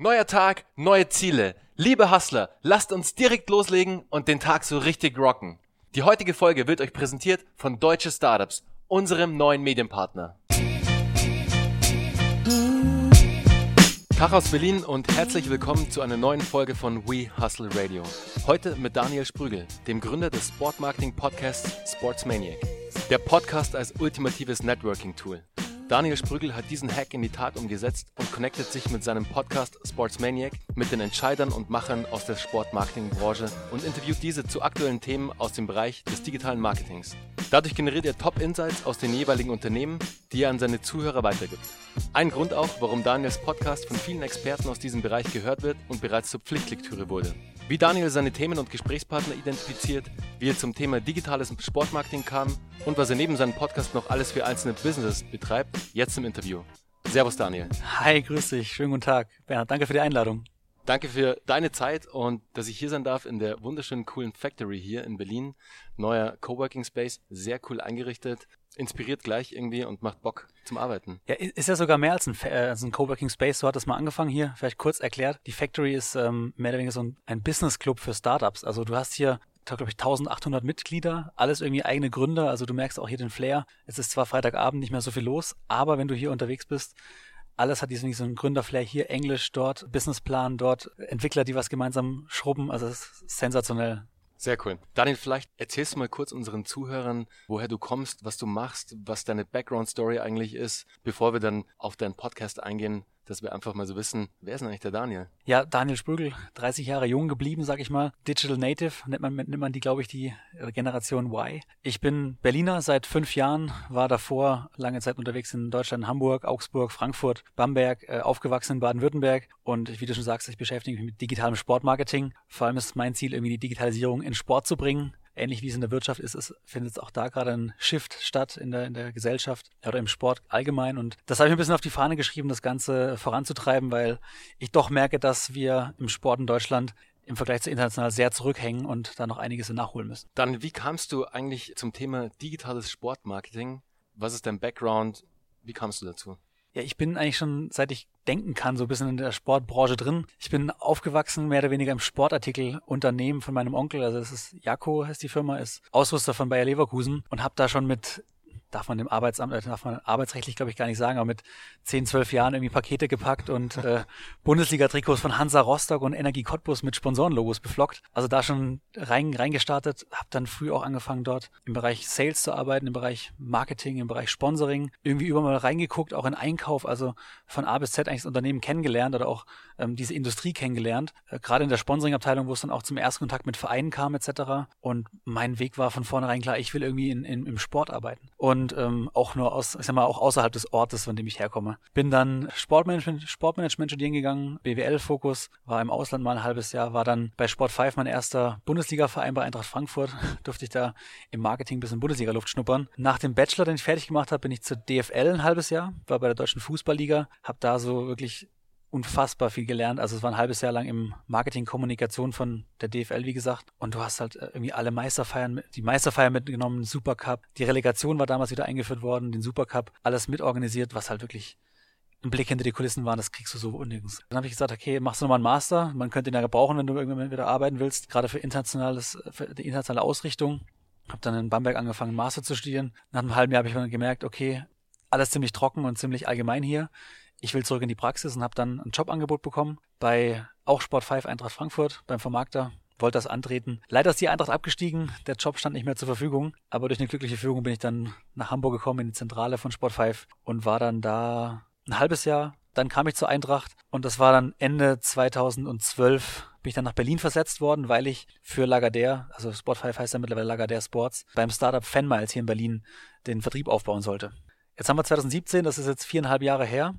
Neuer Tag, neue Ziele. Liebe Hustler, lasst uns direkt loslegen und den Tag so richtig rocken. Die heutige Folge wird euch präsentiert von Deutsche Startups, unserem neuen Medienpartner. Tag aus Berlin und herzlich willkommen zu einer neuen Folge von We Hustle Radio. Heute mit Daniel Sprügel, dem Gründer des Sportmarketing Podcasts Sportsmaniac. Der Podcast als ultimatives Networking-Tool. Daniel Sprügel hat diesen Hack in die Tat umgesetzt und connectet sich mit seinem Podcast Sportsmaniac mit den Entscheidern und Machern aus der Sportmarketingbranche und interviewt diese zu aktuellen Themen aus dem Bereich des digitalen Marketings. Dadurch generiert er Top-Insights aus den jeweiligen Unternehmen, die er an seine Zuhörer weitergibt. Ein Grund auch, warum Daniels Podcast von vielen Experten aus diesem Bereich gehört wird und bereits zur Pflichtlektüre wurde. Wie Daniel seine Themen und Gesprächspartner identifiziert, wie er zum Thema digitales Sportmarketing kam und was er neben seinem Podcast noch alles für einzelne Businesses betreibt, jetzt im Interview. Servus Daniel. Hi, grüß dich. Schönen guten Tag. Bernhard, danke für die Einladung. Danke für deine Zeit und dass ich hier sein darf in der wunderschönen coolen Factory hier in Berlin. Neuer Coworking Space, sehr cool eingerichtet inspiriert gleich irgendwie und macht Bock zum Arbeiten. Ja, ist ja sogar mehr als ein, äh, als ein Coworking Space. So hat das mal angefangen hier. Vielleicht kurz erklärt. Die Factory ist ähm, mehr oder weniger so ein, ein Business Club für Startups. Also du hast hier glaube ich 1800 Mitglieder, alles irgendwie eigene Gründer. Also du merkst auch hier den Flair. Es ist zwar Freitagabend nicht mehr so viel los, aber wenn du hier unterwegs bist, alles hat diesen so einen Gründerflair hier, Englisch dort, Businessplan dort, Entwickler, die was gemeinsam schrubben. Also es ist sensationell. Sehr cool. Daniel, vielleicht erzählst du mal kurz unseren Zuhörern, woher du kommst, was du machst, was deine Background-Story eigentlich ist, bevor wir dann auf deinen Podcast eingehen dass wir einfach mal so wissen, wer ist denn eigentlich der Daniel? Ja, Daniel Sprügel, 30 Jahre jung geblieben, sag ich mal. Digital Native nennt man, nennt man die, glaube ich, die äh, Generation Y. Ich bin Berliner seit fünf Jahren, war davor lange Zeit unterwegs in Deutschland, Hamburg, Augsburg, Frankfurt, Bamberg, äh, aufgewachsen in Baden-Württemberg und wie du schon sagst, ich beschäftige mich mit digitalem Sportmarketing. Vor allem ist mein Ziel, irgendwie die Digitalisierung in Sport zu bringen ähnlich wie es in der Wirtschaft ist, ist findet es auch da gerade ein Shift statt in der, in der Gesellschaft oder im Sport allgemein. Und das habe ich ein bisschen auf die Fahne geschrieben, das Ganze voranzutreiben, weil ich doch merke, dass wir im Sport in Deutschland im Vergleich zu international sehr zurückhängen und da noch einiges nachholen müssen. Dann, wie kamst du eigentlich zum Thema digitales Sportmarketing? Was ist dein Background? Wie kamst du dazu? Ja, ich bin eigentlich schon, seit ich denken kann, so ein bisschen in der Sportbranche drin. Ich bin aufgewachsen mehr oder weniger im Sportartikelunternehmen von meinem Onkel. Also es ist Jaco, heißt die Firma, ist Ausrüster von Bayer Leverkusen und habe da schon mit darf man dem Arbeitsamt, äh, darf man arbeitsrechtlich glaube ich gar nicht sagen, aber mit 10, 12 Jahren irgendwie Pakete gepackt und äh, Bundesliga-Trikots von Hansa Rostock und Energie Cottbus mit Sponsorenlogos beflockt. Also da schon rein, reingestartet, habe dann früh auch angefangen dort im Bereich Sales zu arbeiten, im Bereich Marketing, im Bereich Sponsoring, irgendwie überall mal reingeguckt, auch in Einkauf, also von A bis Z eigentlich das Unternehmen kennengelernt oder auch ähm, diese Industrie kennengelernt. Äh, Gerade in der Sponsoring-Abteilung, wo es dann auch zum ersten Kontakt mit Vereinen kam etc. Und mein Weg war von vornherein klar, ich will irgendwie in, in, im Sport arbeiten. Und und ähm, auch nur aus, ich sag mal, auch außerhalb des Ortes, von dem ich herkomme. Bin dann Sportmanagement, Sportmanagement studieren gegangen, BWL-Fokus, war im Ausland mal ein halbes Jahr, war dann bei Sport 5 mein erster Bundesliga-Verein bei Eintracht Frankfurt, durfte ich da im Marketing ein bisschen Bundesliga-Luft schnuppern. Nach dem Bachelor, den ich fertig gemacht habe, bin ich zur DFL ein halbes Jahr, war bei der Deutschen Fußballliga, habe da so wirklich unfassbar viel gelernt. Also es war ein halbes Jahr lang im Marketing Kommunikation von der DFL, wie gesagt. Und du hast halt äh, irgendwie alle Meisterfeiern, die Meisterfeier mitgenommen, Supercup. Die Relegation war damals wieder eingeführt worden, den Supercup, alles mitorganisiert, was halt wirklich ein Blick hinter die Kulissen war, das kriegst du so nirgends. Dann habe ich gesagt, okay, machst du nochmal einen Master. Man könnte ihn ja gebrauchen, wenn du irgendwann wieder arbeiten willst, gerade für internationales, für die internationale Ausrichtung. Habe dann in Bamberg angefangen, Master zu studieren. Nach einem halben Jahr habe ich dann gemerkt, okay, alles ziemlich trocken und ziemlich allgemein hier ich will zurück in die Praxis und habe dann ein Jobangebot bekommen bei auch Sport 5 Eintracht Frankfurt beim Vermarkter. Wollte das antreten. Leider ist die Eintracht abgestiegen, der Job stand nicht mehr zur Verfügung, aber durch eine glückliche Führung bin ich dann nach Hamburg gekommen in die Zentrale von Sport 5 und war dann da ein halbes Jahr. Dann kam ich zur Eintracht und das war dann Ende 2012 bin ich dann nach Berlin versetzt worden, weil ich für Lagardère, also Sport 5 heißt ja mittlerweile Lagardère Sports, beim Startup Fanmiles hier in Berlin den Vertrieb aufbauen sollte. Jetzt haben wir 2017, das ist jetzt viereinhalb Jahre her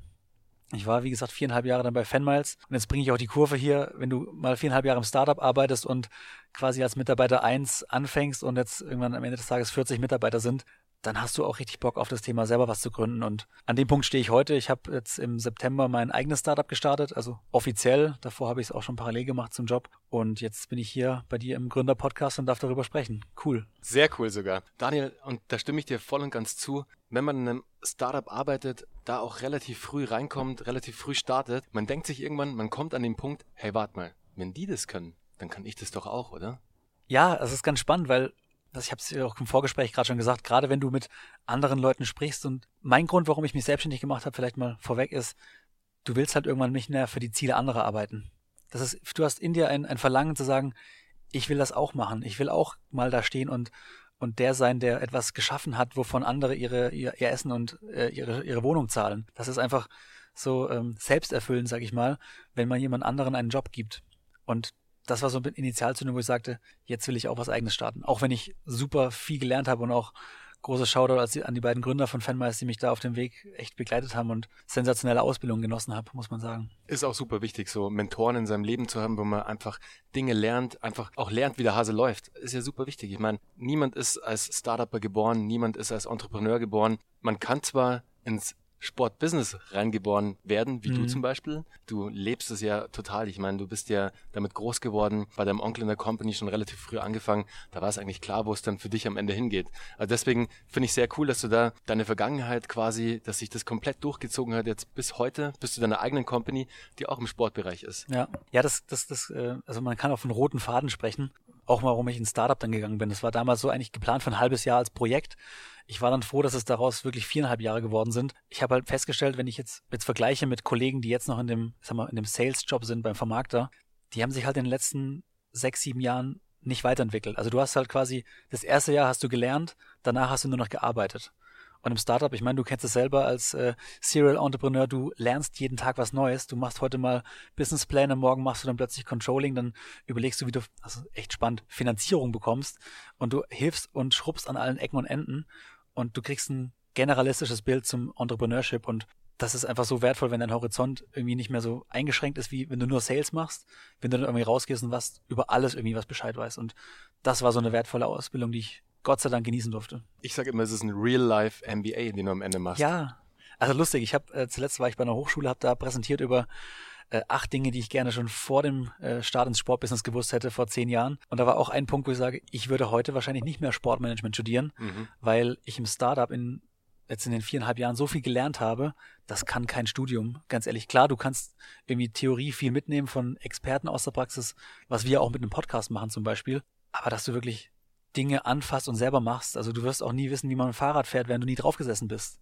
ich war, wie gesagt, viereinhalb Jahre dann bei Fanmiles und jetzt bringe ich auch die Kurve hier, wenn du mal viereinhalb Jahre im Startup arbeitest und quasi als Mitarbeiter eins anfängst und jetzt irgendwann am Ende des Tages 40 Mitarbeiter sind, dann hast du auch richtig Bock auf das Thema selber was zu gründen. Und an dem Punkt stehe ich heute. Ich habe jetzt im September mein eigenes Startup gestartet, also offiziell. Davor habe ich es auch schon parallel gemacht zum Job. Und jetzt bin ich hier bei dir im Gründer-Podcast und darf darüber sprechen. Cool. Sehr cool sogar. Daniel, und da stimme ich dir voll und ganz zu. Wenn man in einem Startup arbeitet, da auch relativ früh reinkommt, relativ früh startet, man denkt sich irgendwann, man kommt an den Punkt, hey, warte mal, wenn die das können, dann kann ich das doch auch, oder? Ja, es ist ganz spannend, weil ich habe es ja auch im Vorgespräch gerade schon gesagt, gerade wenn du mit anderen Leuten sprichst und mein Grund, warum ich mich selbstständig gemacht habe, vielleicht mal vorweg ist, du willst halt irgendwann nicht mehr für die Ziele anderer arbeiten. Das ist, du hast in dir ein, ein Verlangen zu sagen, ich will das auch machen. Ich will auch mal da stehen und, und der sein, der etwas geschaffen hat, wovon andere ihre, ihr, ihr Essen und äh, ihre, ihre Wohnung zahlen. Das ist einfach so ähm, selbsterfüllend, sag ich mal, wenn man jemand anderen einen Job gibt. Und das war so eine Initialzündung, wo ich sagte, jetzt will ich auch was eigenes starten. Auch wenn ich super viel gelernt habe und auch großes Shoutout an die beiden Gründer von Fanmeister, die mich da auf dem Weg echt begleitet haben und sensationelle Ausbildung genossen habe, muss man sagen. Ist auch super wichtig, so Mentoren in seinem Leben zu haben, wo man einfach Dinge lernt, einfach auch lernt, wie der Hase läuft. Ist ja super wichtig. Ich meine, niemand ist als Startupper geboren, niemand ist als Entrepreneur geboren. Man kann zwar ins Sportbusiness reingeboren werden, wie mhm. du zum Beispiel. Du lebst es ja total. Ich meine, du bist ja damit groß geworden, bei deinem Onkel in der Company schon relativ früh angefangen. Da war es eigentlich klar, wo es dann für dich am Ende hingeht. Also deswegen finde ich sehr cool, dass du da deine Vergangenheit quasi, dass sich das komplett durchgezogen hat, jetzt bis heute, bis zu deiner eigenen Company, die auch im Sportbereich ist. Ja, ja, das, das, das, äh, also man kann auf einen roten Faden sprechen. Auch warum ich ins Startup dann gegangen bin. Das war damals so eigentlich geplant für ein halbes Jahr als Projekt. Ich war dann froh, dass es daraus wirklich viereinhalb Jahre geworden sind. Ich habe halt festgestellt, wenn ich jetzt, jetzt vergleiche mit Kollegen, die jetzt noch in dem, sag mal, in dem Sales-Job sind beim Vermarkter, die haben sich halt in den letzten sechs, sieben Jahren nicht weiterentwickelt. Also du hast halt quasi, das erste Jahr hast du gelernt, danach hast du nur noch gearbeitet. Und im Startup, ich meine, du kennst es selber als äh, Serial Entrepreneur, du lernst jeden Tag was Neues. Du machst heute mal Businesspläne, morgen machst du dann plötzlich Controlling, dann überlegst du, wie du, also echt spannend, Finanzierung bekommst und du hilfst und schrubbst an allen Ecken und Enden und du kriegst ein generalistisches Bild zum Entrepreneurship und das ist einfach so wertvoll, wenn dein Horizont irgendwie nicht mehr so eingeschränkt ist, wie wenn du nur Sales machst, wenn du dann irgendwie rausgehst und was über alles irgendwie was Bescheid weißt. Und das war so eine wertvolle Ausbildung, die ich Gott sei Dank genießen durfte. Ich sage immer, es ist ein Real-Life MBA, den du am Ende machst. Ja, also lustig. Ich habe äh, zuletzt war ich bei einer Hochschule, habe da präsentiert über äh, acht Dinge, die ich gerne schon vor dem äh, Start ins Sportbusiness gewusst hätte, vor zehn Jahren. Und da war auch ein Punkt, wo ich sage, ich würde heute wahrscheinlich nicht mehr Sportmanagement studieren, mhm. weil ich im Startup in jetzt in den viereinhalb Jahren so viel gelernt habe, das kann kein Studium. Ganz ehrlich, klar, du kannst irgendwie Theorie viel mitnehmen von Experten aus der Praxis, was wir auch mit einem Podcast machen zum Beispiel. Aber dass du wirklich Dinge anfasst und selber machst, also du wirst auch nie wissen, wie man ein Fahrrad fährt, wenn du nie draufgesessen bist.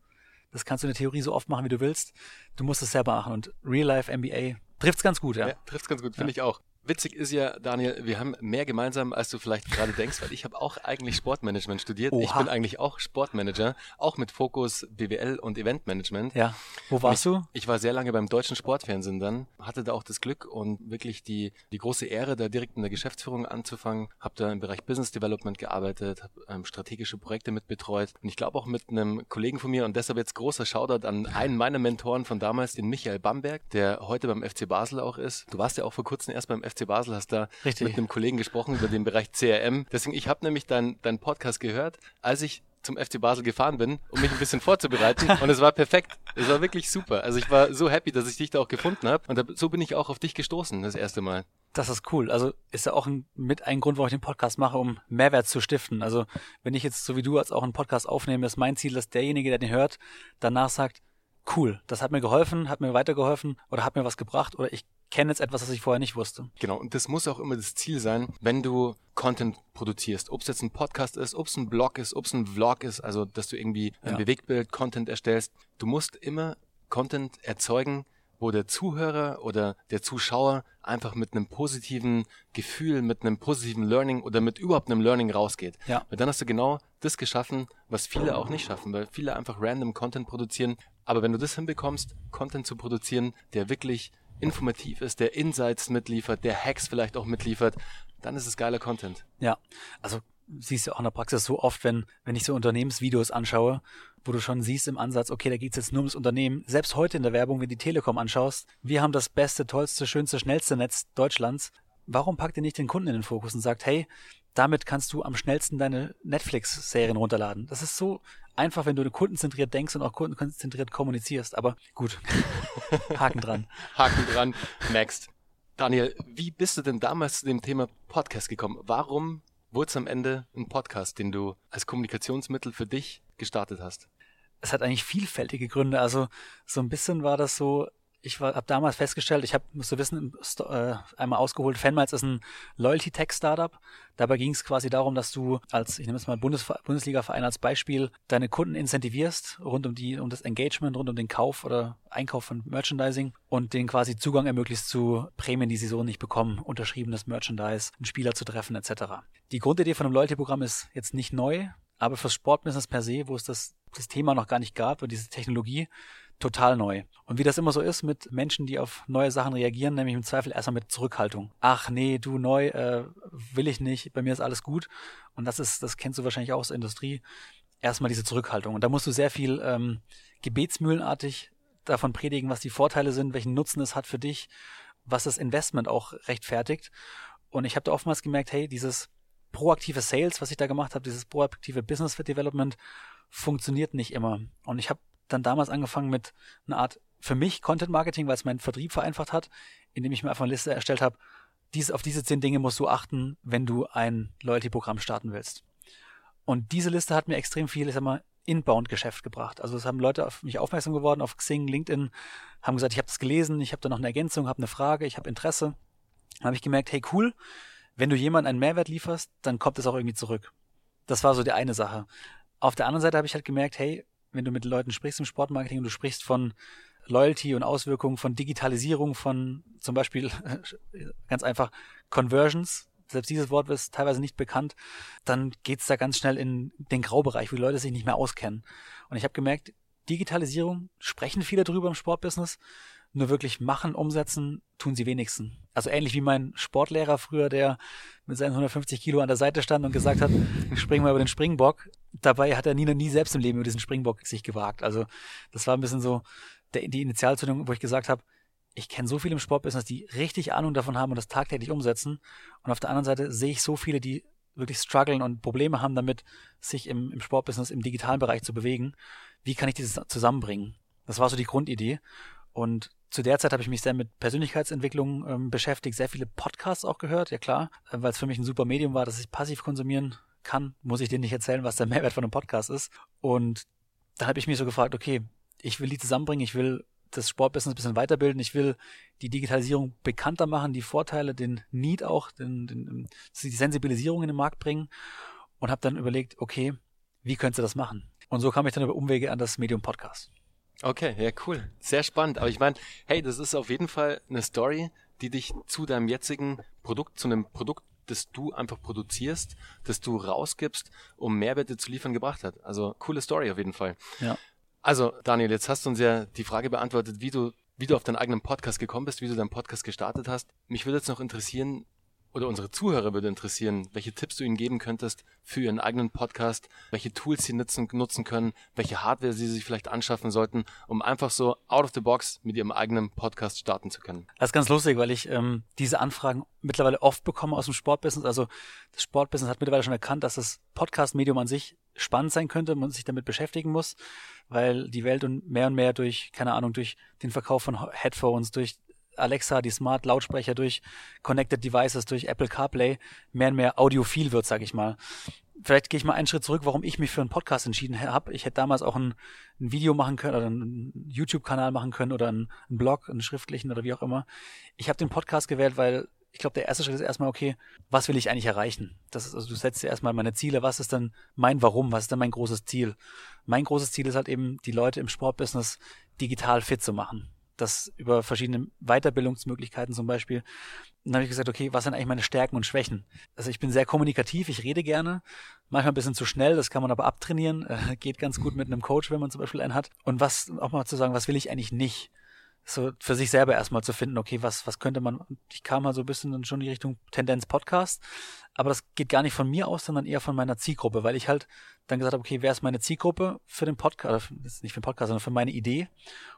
Das kannst du in der Theorie so oft machen, wie du willst. Du musst es selber machen. Und Real Life MBA trifft's ganz gut, ja. ja trifft's ganz gut, finde ja. ich auch. Witzig ist ja, Daniel, wir haben mehr gemeinsam, als du vielleicht gerade denkst, weil ich habe auch eigentlich Sportmanagement studiert. Oha. Ich bin eigentlich auch Sportmanager, auch mit Fokus BWL und Eventmanagement. Ja. Wo warst ich, du? Ich war sehr lange beim deutschen Sportfernsehen dann, hatte da auch das Glück und wirklich die, die große Ehre, da direkt in der Geschäftsführung anzufangen. Habe da im Bereich Business Development gearbeitet, habe ähm, strategische Projekte mitbetreut und ich glaube auch mit einem Kollegen von mir und deshalb jetzt großer Shoutout an einen meiner Mentoren von damals, den Michael Bamberg, der heute beim FC Basel auch ist. Du warst ja auch vor kurzem erst beim FC FC Basel, hast da Richtig. mit einem Kollegen gesprochen über den Bereich CRM. Deswegen, ich habe nämlich deinen dein Podcast gehört, als ich zum FC Basel gefahren bin, um mich ein bisschen vorzubereiten. Und es war perfekt. Es war wirklich super. Also ich war so happy, dass ich dich da auch gefunden habe. Und so bin ich auch auf dich gestoßen, das erste Mal. Das ist cool. Also ist ja auch ein, mit ein Grund, warum ich den Podcast mache, um Mehrwert zu stiften. Also wenn ich jetzt so wie du als auch einen Podcast aufnehme, ist mein Ziel, dass derjenige, der den hört, danach sagt, cool, das hat mir geholfen, hat mir weitergeholfen oder hat mir was gebracht oder ich kenne jetzt etwas, das ich vorher nicht wusste. Genau, und das muss auch immer das Ziel sein, wenn du Content produzierst. Ob es jetzt ein Podcast ist, ob es ein Blog ist, ob es ein Vlog ist, also dass du irgendwie ein ja. Bewegtbild-Content erstellst. Du musst immer Content erzeugen, wo der Zuhörer oder der Zuschauer einfach mit einem positiven Gefühl, mit einem positiven Learning oder mit überhaupt einem Learning rausgeht. Ja. Weil dann hast du genau das geschaffen, was viele auch nicht schaffen, weil viele einfach random Content produzieren. Aber wenn du das hinbekommst, Content zu produzieren, der wirklich informativ ist, der Insights mitliefert, der Hacks vielleicht auch mitliefert, dann ist es geiler Content. Ja, also siehst du auch in der Praxis so oft, wenn, wenn ich so Unternehmensvideos anschaue, wo du schon siehst im Ansatz, okay, da geht's jetzt nur ums Unternehmen. Selbst heute in der Werbung, wenn du die Telekom anschaust, wir haben das beste, tollste, schönste, schnellste Netz Deutschlands. Warum packt ihr nicht den Kunden in den Fokus und sagt, hey, damit kannst du am schnellsten deine Netflix-Serien runterladen? Das ist so einfach, wenn du kundenzentriert denkst und auch kundenzentriert kommunizierst. Aber gut, Haken dran. Haken dran. Next. Daniel, wie bist du denn damals zu dem Thema Podcast gekommen? Warum wurde es am Ende ein Podcast, den du als Kommunikationsmittel für dich gestartet hast? es hat eigentlich vielfältige Gründe. Also so ein bisschen war das so, ich habe damals festgestellt, ich habe, musst du wissen, äh, einmal ausgeholt, Fanmiles ist ein Loyalty-Tech-Startup. Dabei ging es quasi darum, dass du als, ich nehme jetzt mal Bundes Bundesliga-Verein als Beispiel, deine Kunden incentivierst rund um die, um das Engagement, rund um den Kauf oder Einkauf von Merchandising und denen quasi Zugang ermöglicht zu Prämien, die sie so nicht bekommen, unterschriebenes Merchandise, einen Spieler zu treffen, etc. Die Grundidee von einem Loyalty-Programm ist jetzt nicht neu, aber fürs Sportbusiness per se, wo es das, das Thema noch gar nicht gab und diese Technologie, total neu. Und wie das immer so ist mit Menschen, die auf neue Sachen reagieren, nämlich im Zweifel erstmal mit Zurückhaltung. Ach nee, du neu, äh, will ich nicht, bei mir ist alles gut. Und das ist, das kennst du wahrscheinlich auch aus der Industrie, erstmal diese Zurückhaltung. Und da musst du sehr viel ähm, gebetsmühlenartig davon predigen, was die Vorteile sind, welchen Nutzen es hat für dich, was das Investment auch rechtfertigt. Und ich habe da oftmals gemerkt, hey, dieses proaktive Sales, was ich da gemacht habe, dieses proaktive Business Development, funktioniert nicht immer. Und ich habe dann damals angefangen mit einer Art für mich Content Marketing, weil es meinen Vertrieb vereinfacht hat, indem ich mir einfach eine Liste erstellt habe, dies, auf diese zehn Dinge musst du achten, wenn du ein Loyalty-Programm starten willst. Und diese Liste hat mir extrem viel, ich sag mal, Inbound-Geschäft gebracht. Also es haben Leute auf mich aufmerksam geworden auf Xing, LinkedIn, haben gesagt, ich habe das gelesen, ich habe da noch eine Ergänzung, habe eine Frage, ich habe Interesse. Dann habe ich gemerkt, hey cool, wenn du jemandem einen Mehrwert lieferst, dann kommt es auch irgendwie zurück. Das war so die eine Sache. Auf der anderen Seite habe ich halt gemerkt, hey, wenn du mit Leuten sprichst im Sportmarketing und du sprichst von Loyalty und Auswirkungen von Digitalisierung von zum Beispiel ganz einfach Conversions, selbst dieses Wort ist teilweise nicht bekannt, dann geht's da ganz schnell in den Graubereich, wo die Leute sich nicht mehr auskennen. Und ich habe gemerkt, Digitalisierung sprechen viele drüber im Sportbusiness, nur wirklich machen, umsetzen, tun sie wenigsten. Also ähnlich wie mein Sportlehrer früher, der mit seinen 150 Kilo an der Seite stand und gesagt hat, springen wir über den Springbock. Dabei hat er nie, nie selbst im Leben über diesen Springbock sich gewagt. Also das war ein bisschen so der, die Initialzündung, wo ich gesagt habe, ich kenne so viele im Sportbusiness, die richtig Ahnung davon haben und das tagtäglich umsetzen. Und auf der anderen Seite sehe ich so viele, die wirklich strugglen und Probleme haben damit, sich im, im Sportbusiness, im digitalen Bereich zu bewegen. Wie kann ich dieses zusammenbringen? Das war so die Grundidee. Und zu der Zeit habe ich mich sehr mit Persönlichkeitsentwicklung ähm, beschäftigt, sehr viele Podcasts auch gehört, ja klar, äh, weil es für mich ein super Medium war, dass ich passiv konsumieren kann, muss ich dir nicht erzählen, was der Mehrwert von einem Podcast ist. Und dann habe ich mich so gefragt, okay, ich will die zusammenbringen, ich will das Sportbusiness ein bisschen weiterbilden, ich will die Digitalisierung bekannter machen, die Vorteile, den Need auch, den, den, die Sensibilisierung in den Markt bringen und habe dann überlegt, okay, wie könntest du das machen? Und so kam ich dann über Umwege an das Medium Podcast. Okay, ja, cool. Sehr spannend. Aber ich meine, hey, das ist auf jeden Fall eine Story, die dich zu deinem jetzigen Produkt, zu einem Produkt, das du einfach produzierst, das du rausgibst, um Mehrwerte zu liefern, gebracht hat. Also coole Story auf jeden Fall. Ja. Also, Daniel, jetzt hast du uns ja die Frage beantwortet, wie du, wie du auf deinen eigenen Podcast gekommen bist, wie du deinen Podcast gestartet hast. Mich würde jetzt noch interessieren, oder unsere Zuhörer würde interessieren, welche Tipps du ihnen geben könntest für ihren eigenen Podcast, welche Tools sie nutzen, nutzen können, welche Hardware sie sich vielleicht anschaffen sollten, um einfach so out of the box mit ihrem eigenen Podcast starten zu können. Das ist ganz lustig, weil ich ähm, diese Anfragen mittlerweile oft bekomme aus dem Sportbusiness. Also das Sportbusiness hat mittlerweile schon erkannt, dass das Podcast-Medium an sich spannend sein könnte, man sich damit beschäftigen muss, weil die Welt und mehr und mehr durch, keine Ahnung, durch den Verkauf von Headphones, durch Alexa, die Smart Lautsprecher durch Connected Devices, durch Apple CarPlay mehr und mehr audiophil wird, sag ich mal. Vielleicht gehe ich mal einen Schritt zurück, warum ich mich für einen Podcast entschieden habe. Ich hätte damals auch ein, ein Video machen können oder einen YouTube-Kanal machen können oder einen, einen Blog, einen schriftlichen oder wie auch immer. Ich habe den Podcast gewählt, weil ich glaube, der erste Schritt ist erstmal, okay, was will ich eigentlich erreichen? Das ist, also du setzt dir erstmal meine Ziele, was ist denn mein Warum, was ist denn mein großes Ziel? Mein großes Ziel ist halt eben, die Leute im Sportbusiness digital fit zu machen das über verschiedene Weiterbildungsmöglichkeiten zum Beispiel. dann habe ich gesagt, okay, was sind eigentlich meine Stärken und Schwächen? Also ich bin sehr kommunikativ, ich rede gerne, manchmal ein bisschen zu schnell, das kann man aber abtrainieren, äh, geht ganz gut mit einem Coach, wenn man zum Beispiel einen hat. Und was, auch mal zu sagen, was will ich eigentlich nicht? So für sich selber erstmal zu finden, okay, was, was könnte man, ich kam mal so ein bisschen in schon die Richtung Tendenz Podcast, aber das geht gar nicht von mir aus, sondern eher von meiner Zielgruppe, weil ich halt dann gesagt habe, okay, wer ist meine Zielgruppe für den Podcast, nicht für den Podcast, sondern für meine Idee,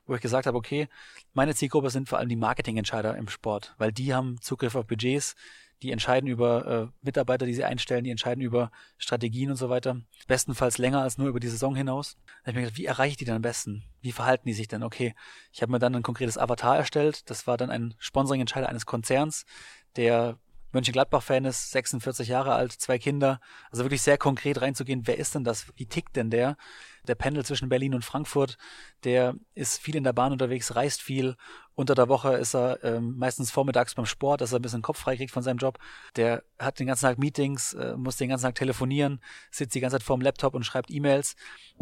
wo ich gesagt habe, okay, meine Zielgruppe sind vor allem die Marketingentscheider im Sport, weil die haben Zugriff auf Budgets, die entscheiden über äh, Mitarbeiter, die sie einstellen, die entscheiden über Strategien und so weiter. Bestenfalls länger als nur über die Saison hinaus. Da habe ich mir gedacht, wie erreiche ich die denn am besten? Wie verhalten die sich denn? Okay, ich habe mir dann ein konkretes Avatar erstellt. Das war dann ein Sponsoring-Entscheider eines Konzerns, der Mönchengladbach-Fan ist, 46 Jahre alt, zwei Kinder. Also wirklich sehr konkret reinzugehen, wer ist denn das? Wie tickt denn der? Der pendelt zwischen Berlin und Frankfurt, der ist viel in der Bahn unterwegs, reist viel. Unter der Woche ist er ähm, meistens vormittags beim Sport, dass er ein bisschen Kopf frei kriegt von seinem Job. Der hat den ganzen Tag Meetings, äh, muss den ganzen Tag telefonieren, sitzt die ganze Zeit vorm Laptop und schreibt E-Mails.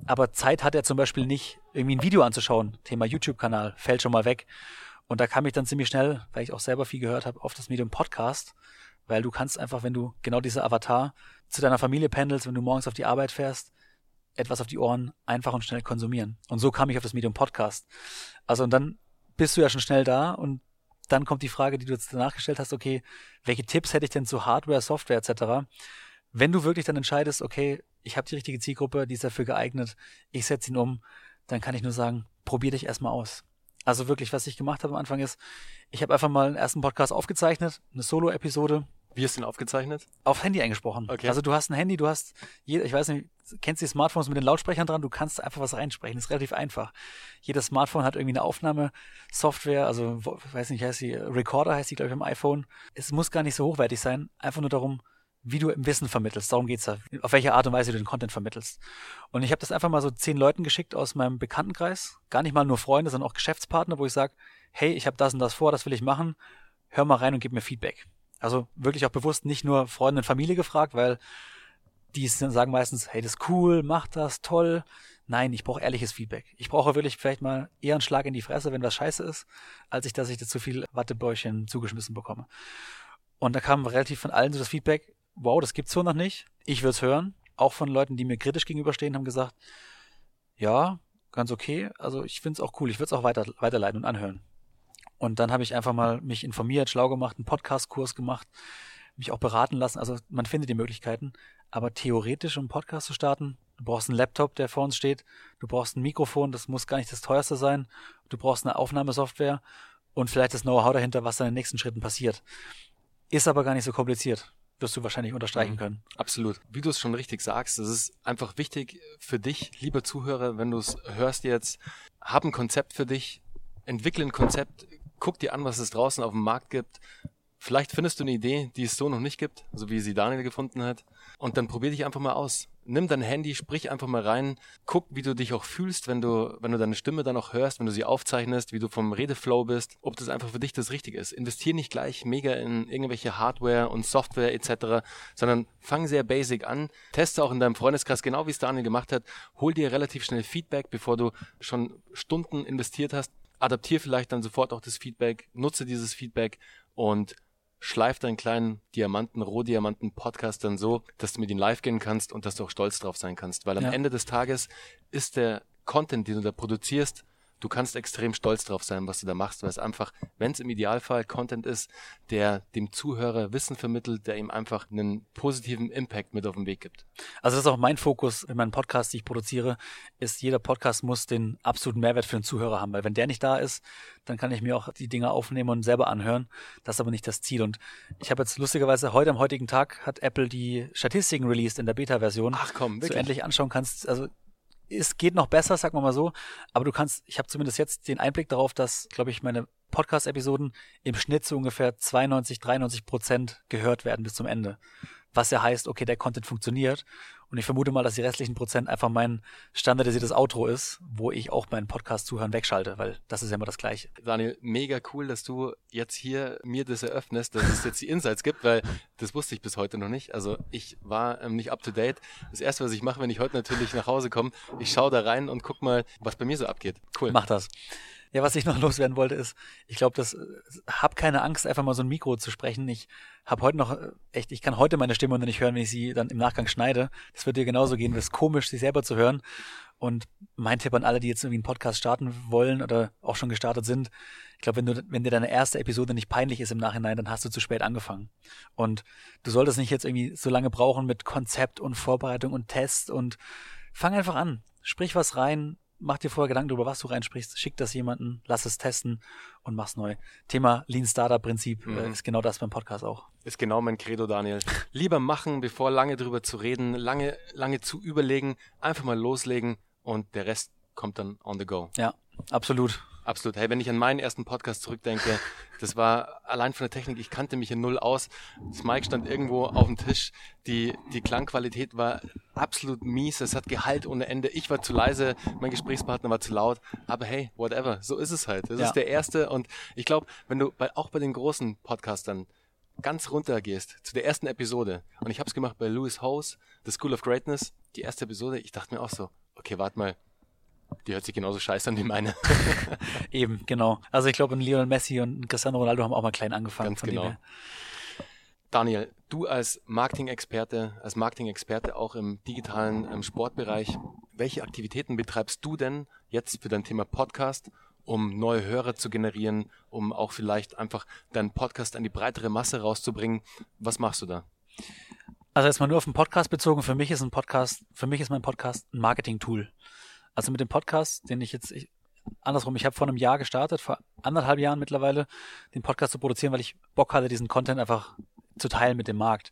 Aber Zeit hat er zum Beispiel nicht, irgendwie ein Video anzuschauen. Thema YouTube-Kanal fällt schon mal weg. Und da kam ich dann ziemlich schnell, weil ich auch selber viel gehört habe, auf das Medium Podcast, weil du kannst einfach, wenn du genau dieser Avatar zu deiner Familie pendelst, wenn du morgens auf die Arbeit fährst, etwas auf die Ohren einfach und schnell konsumieren. Und so kam ich auf das Medium Podcast. Also und dann bist du ja schon schnell da und dann kommt die Frage, die du jetzt danach gestellt hast, okay, welche Tipps hätte ich denn zu Hardware, Software etc. Wenn du wirklich dann entscheidest, okay, ich habe die richtige Zielgruppe, die ist dafür geeignet, ich setze ihn um, dann kann ich nur sagen, probier dich erstmal aus. Also wirklich, was ich gemacht habe am Anfang ist, ich habe einfach mal einen ersten Podcast aufgezeichnet, eine Solo-Episode. Wie hast du ihn aufgezeichnet? Auf Handy eingesprochen. Okay. Also du hast ein Handy, du hast, jeder, ich weiß nicht, kennst du die Smartphones mit den Lautsprechern dran, du kannst einfach was reinsprechen. Das ist relativ einfach. Jedes Smartphone hat irgendwie eine Aufnahmesoftware, also ich weiß nicht, heißt die Recorder heißt die, glaube ich, am iPhone. Es muss gar nicht so hochwertig sein, einfach nur darum, wie du im Wissen vermittelst. Darum geht's da. Auf welche Art und Weise du den Content vermittelst. Und ich habe das einfach mal so zehn Leuten geschickt aus meinem Bekanntenkreis. Gar nicht mal nur Freunde, sondern auch Geschäftspartner, wo ich sage, hey, ich habe das und das vor, das will ich machen. Hör mal rein und gib mir Feedback. Also wirklich auch bewusst nicht nur Freunde und Familie gefragt, weil die sagen meistens, hey, das ist cool, mach das, toll. Nein, ich brauche ehrliches Feedback. Ich brauche wirklich vielleicht mal eher einen Schlag in die Fresse, wenn was scheiße ist, als ich, dass ich da zu viel Wattebäuschen zugeschmissen bekomme. Und da kam relativ von allen so das Feedback, wow, das gibt's so noch nicht. Ich es hören. Auch von Leuten, die mir kritisch gegenüberstehen, haben gesagt, ja, ganz okay. Also ich finde es auch cool. Ich würde es auch weiter, weiterleiten und anhören. Und dann habe ich einfach mal mich informiert, schlau gemacht, einen Podcast-Kurs gemacht, mich auch beraten lassen. Also man findet die Möglichkeiten. Aber theoretisch, um einen Podcast zu starten, du brauchst einen Laptop, der vor uns steht. Du brauchst ein Mikrofon, das muss gar nicht das teuerste sein. Du brauchst eine Aufnahmesoftware und vielleicht das Know-how dahinter, was dann in den nächsten Schritten passiert. Ist aber gar nicht so kompliziert wirst du wahrscheinlich unterstreichen mhm. können. Absolut. Wie du es schon richtig sagst, es ist einfach wichtig für dich, lieber Zuhörer, wenn du es hörst jetzt, hab ein Konzept für dich, entwickle ein Konzept, guck dir an, was es draußen auf dem Markt gibt. Vielleicht findest du eine Idee, die es so noch nicht gibt, so wie sie Daniel gefunden hat. Und dann probier dich einfach mal aus nimm dein Handy, sprich einfach mal rein, guck, wie du dich auch fühlst, wenn du, wenn du deine Stimme dann auch hörst, wenn du sie aufzeichnest, wie du vom Redeflow bist, ob das einfach für dich das Richtige ist. Investier nicht gleich mega in irgendwelche Hardware und Software etc., sondern fang sehr basic an, teste auch in deinem Freundeskreis, genau wie es Daniel gemacht hat, hol dir relativ schnell Feedback, bevor du schon Stunden investiert hast, adaptier vielleicht dann sofort auch das Feedback, nutze dieses Feedback und schleif deinen kleinen Diamanten, Rohdiamanten-Podcast dann so, dass du mit ihm live gehen kannst und dass du auch stolz drauf sein kannst. Weil am ja. Ende des Tages ist der Content, den du da produzierst, du kannst extrem stolz drauf sein, was du da machst, weil es einfach, wenn es im Idealfall Content ist, der dem Zuhörer Wissen vermittelt, der ihm einfach einen positiven Impact mit auf den Weg gibt. Also das ist auch mein Fokus in meinem Podcast, die ich produziere, ist jeder Podcast muss den absoluten Mehrwert für den Zuhörer haben, weil wenn der nicht da ist, dann kann ich mir auch die Dinge aufnehmen und selber anhören. Das ist aber nicht das Ziel. Und ich habe jetzt lustigerweise heute am heutigen Tag hat Apple die Statistiken released in der Beta-Version. Ach komm, wirklich? Du endlich anschauen kannst. Also es geht noch besser, sagen wir mal so, aber du kannst, ich habe zumindest jetzt den Einblick darauf, dass, glaube ich, meine Podcast-Episoden im Schnitt zu ungefähr 92, 93 Prozent gehört werden bis zum Ende. Was ja heißt, okay, der Content funktioniert und ich vermute mal, dass die restlichen Prozent einfach mein standardisiertes Outro ist, wo ich auch meinen Podcast zuhören wegschalte, weil das ist ja immer das Gleiche. Daniel, mega cool, dass du jetzt hier mir das eröffnest, dass es jetzt die Insights gibt, weil das wusste ich bis heute noch nicht. Also ich war ähm, nicht up to date. Das erste, was ich mache, wenn ich heute natürlich nach Hause komme, ich schaue da rein und guck mal, was bei mir so abgeht. Cool. Mach das. Ja, was ich noch loswerden wollte, ist, ich glaube, das hab keine Angst, einfach mal so ein Mikro zu sprechen. Ich habe heute noch äh, echt, ich kann heute meine Stimme nicht hören, wenn ich sie dann im Nachgang schneide. Das wird dir genauso gehen. Ist komisch, sie selber zu hören. Und mein Tipp an alle, die jetzt irgendwie einen Podcast starten wollen oder auch schon gestartet sind, ich glaube, wenn du, wenn dir deine erste Episode nicht peinlich ist im Nachhinein, dann hast du zu spät angefangen. Und du solltest nicht jetzt irgendwie so lange brauchen mit Konzept und Vorbereitung und Test und fang einfach an. Sprich was rein, mach dir vorher Gedanken darüber, was du reinsprichst, schick das jemanden, lass es testen und mach's neu. Thema Lean Startup Prinzip äh, mhm. ist genau das beim Podcast auch. Ist genau mein Credo, Daniel. Lieber machen, bevor lange drüber zu reden, lange, lange zu überlegen, einfach mal loslegen und der Rest kommt dann on the go. Ja, absolut. Absolut. Hey, wenn ich an meinen ersten Podcast zurückdenke, das war allein von der Technik, ich kannte mich in null aus. Das Mic stand irgendwo auf dem Tisch. Die, die Klangqualität war absolut mies. Es hat Gehalt ohne Ende. Ich war zu leise, mein Gesprächspartner war zu laut. Aber hey, whatever. So ist es halt. Das ja. ist der erste. Und ich glaube, wenn du bei, auch bei den großen Podcastern ganz runter gehst zu der ersten Episode, und ich habe es gemacht bei Lewis Hose, The School of Greatness, die erste Episode, ich dachte mir auch so, okay, warte mal, die hört sich genauso scheiße an wie meine. Eben, genau. Also ich glaube, Lionel Messi und Cristiano Ronaldo haben auch mal klein angefangen. Ganz genau. Daniel, du als Marketing-Experte, als Marketing-Experte auch im digitalen im Sportbereich, welche Aktivitäten betreibst du denn jetzt für dein Thema Podcast, um neue Hörer zu generieren, um auch vielleicht einfach deinen Podcast an die breitere Masse rauszubringen? Was machst du da? Also erstmal nur auf den Podcast bezogen. Für mich ist ein Podcast, für mich ist mein Podcast ein Marketing-Tool. Also mit dem Podcast, den ich jetzt, ich, andersrum, ich habe vor einem Jahr gestartet, vor anderthalb Jahren mittlerweile, den Podcast zu produzieren, weil ich Bock hatte, diesen Content einfach zu teilen mit dem Markt.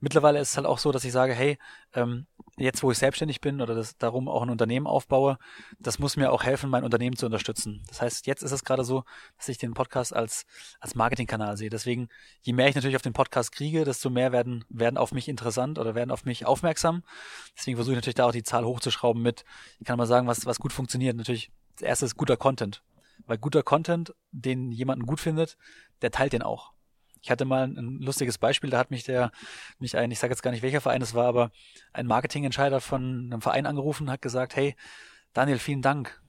Mittlerweile ist es halt auch so, dass ich sage, hey, ähm, jetzt wo ich selbstständig bin oder das, darum auch ein Unternehmen aufbaue, das muss mir auch helfen, mein Unternehmen zu unterstützen. Das heißt, jetzt ist es gerade so, dass ich den Podcast als, als Marketingkanal sehe. Deswegen, je mehr ich natürlich auf den Podcast kriege, desto mehr werden, werden auf mich interessant oder werden auf mich aufmerksam. Deswegen versuche ich natürlich da auch die Zahl hochzuschrauben mit, ich kann mal sagen, was, was gut funktioniert. Natürlich, das erste ist guter Content. Weil guter Content, den jemanden gut findet, der teilt den auch. Ich hatte mal ein lustiges Beispiel, da hat mich der, mich ein, ich sage jetzt gar nicht welcher Verein es war, aber ein Marketingentscheider von einem Verein angerufen, hat gesagt, hey, Daniel, vielen Dank.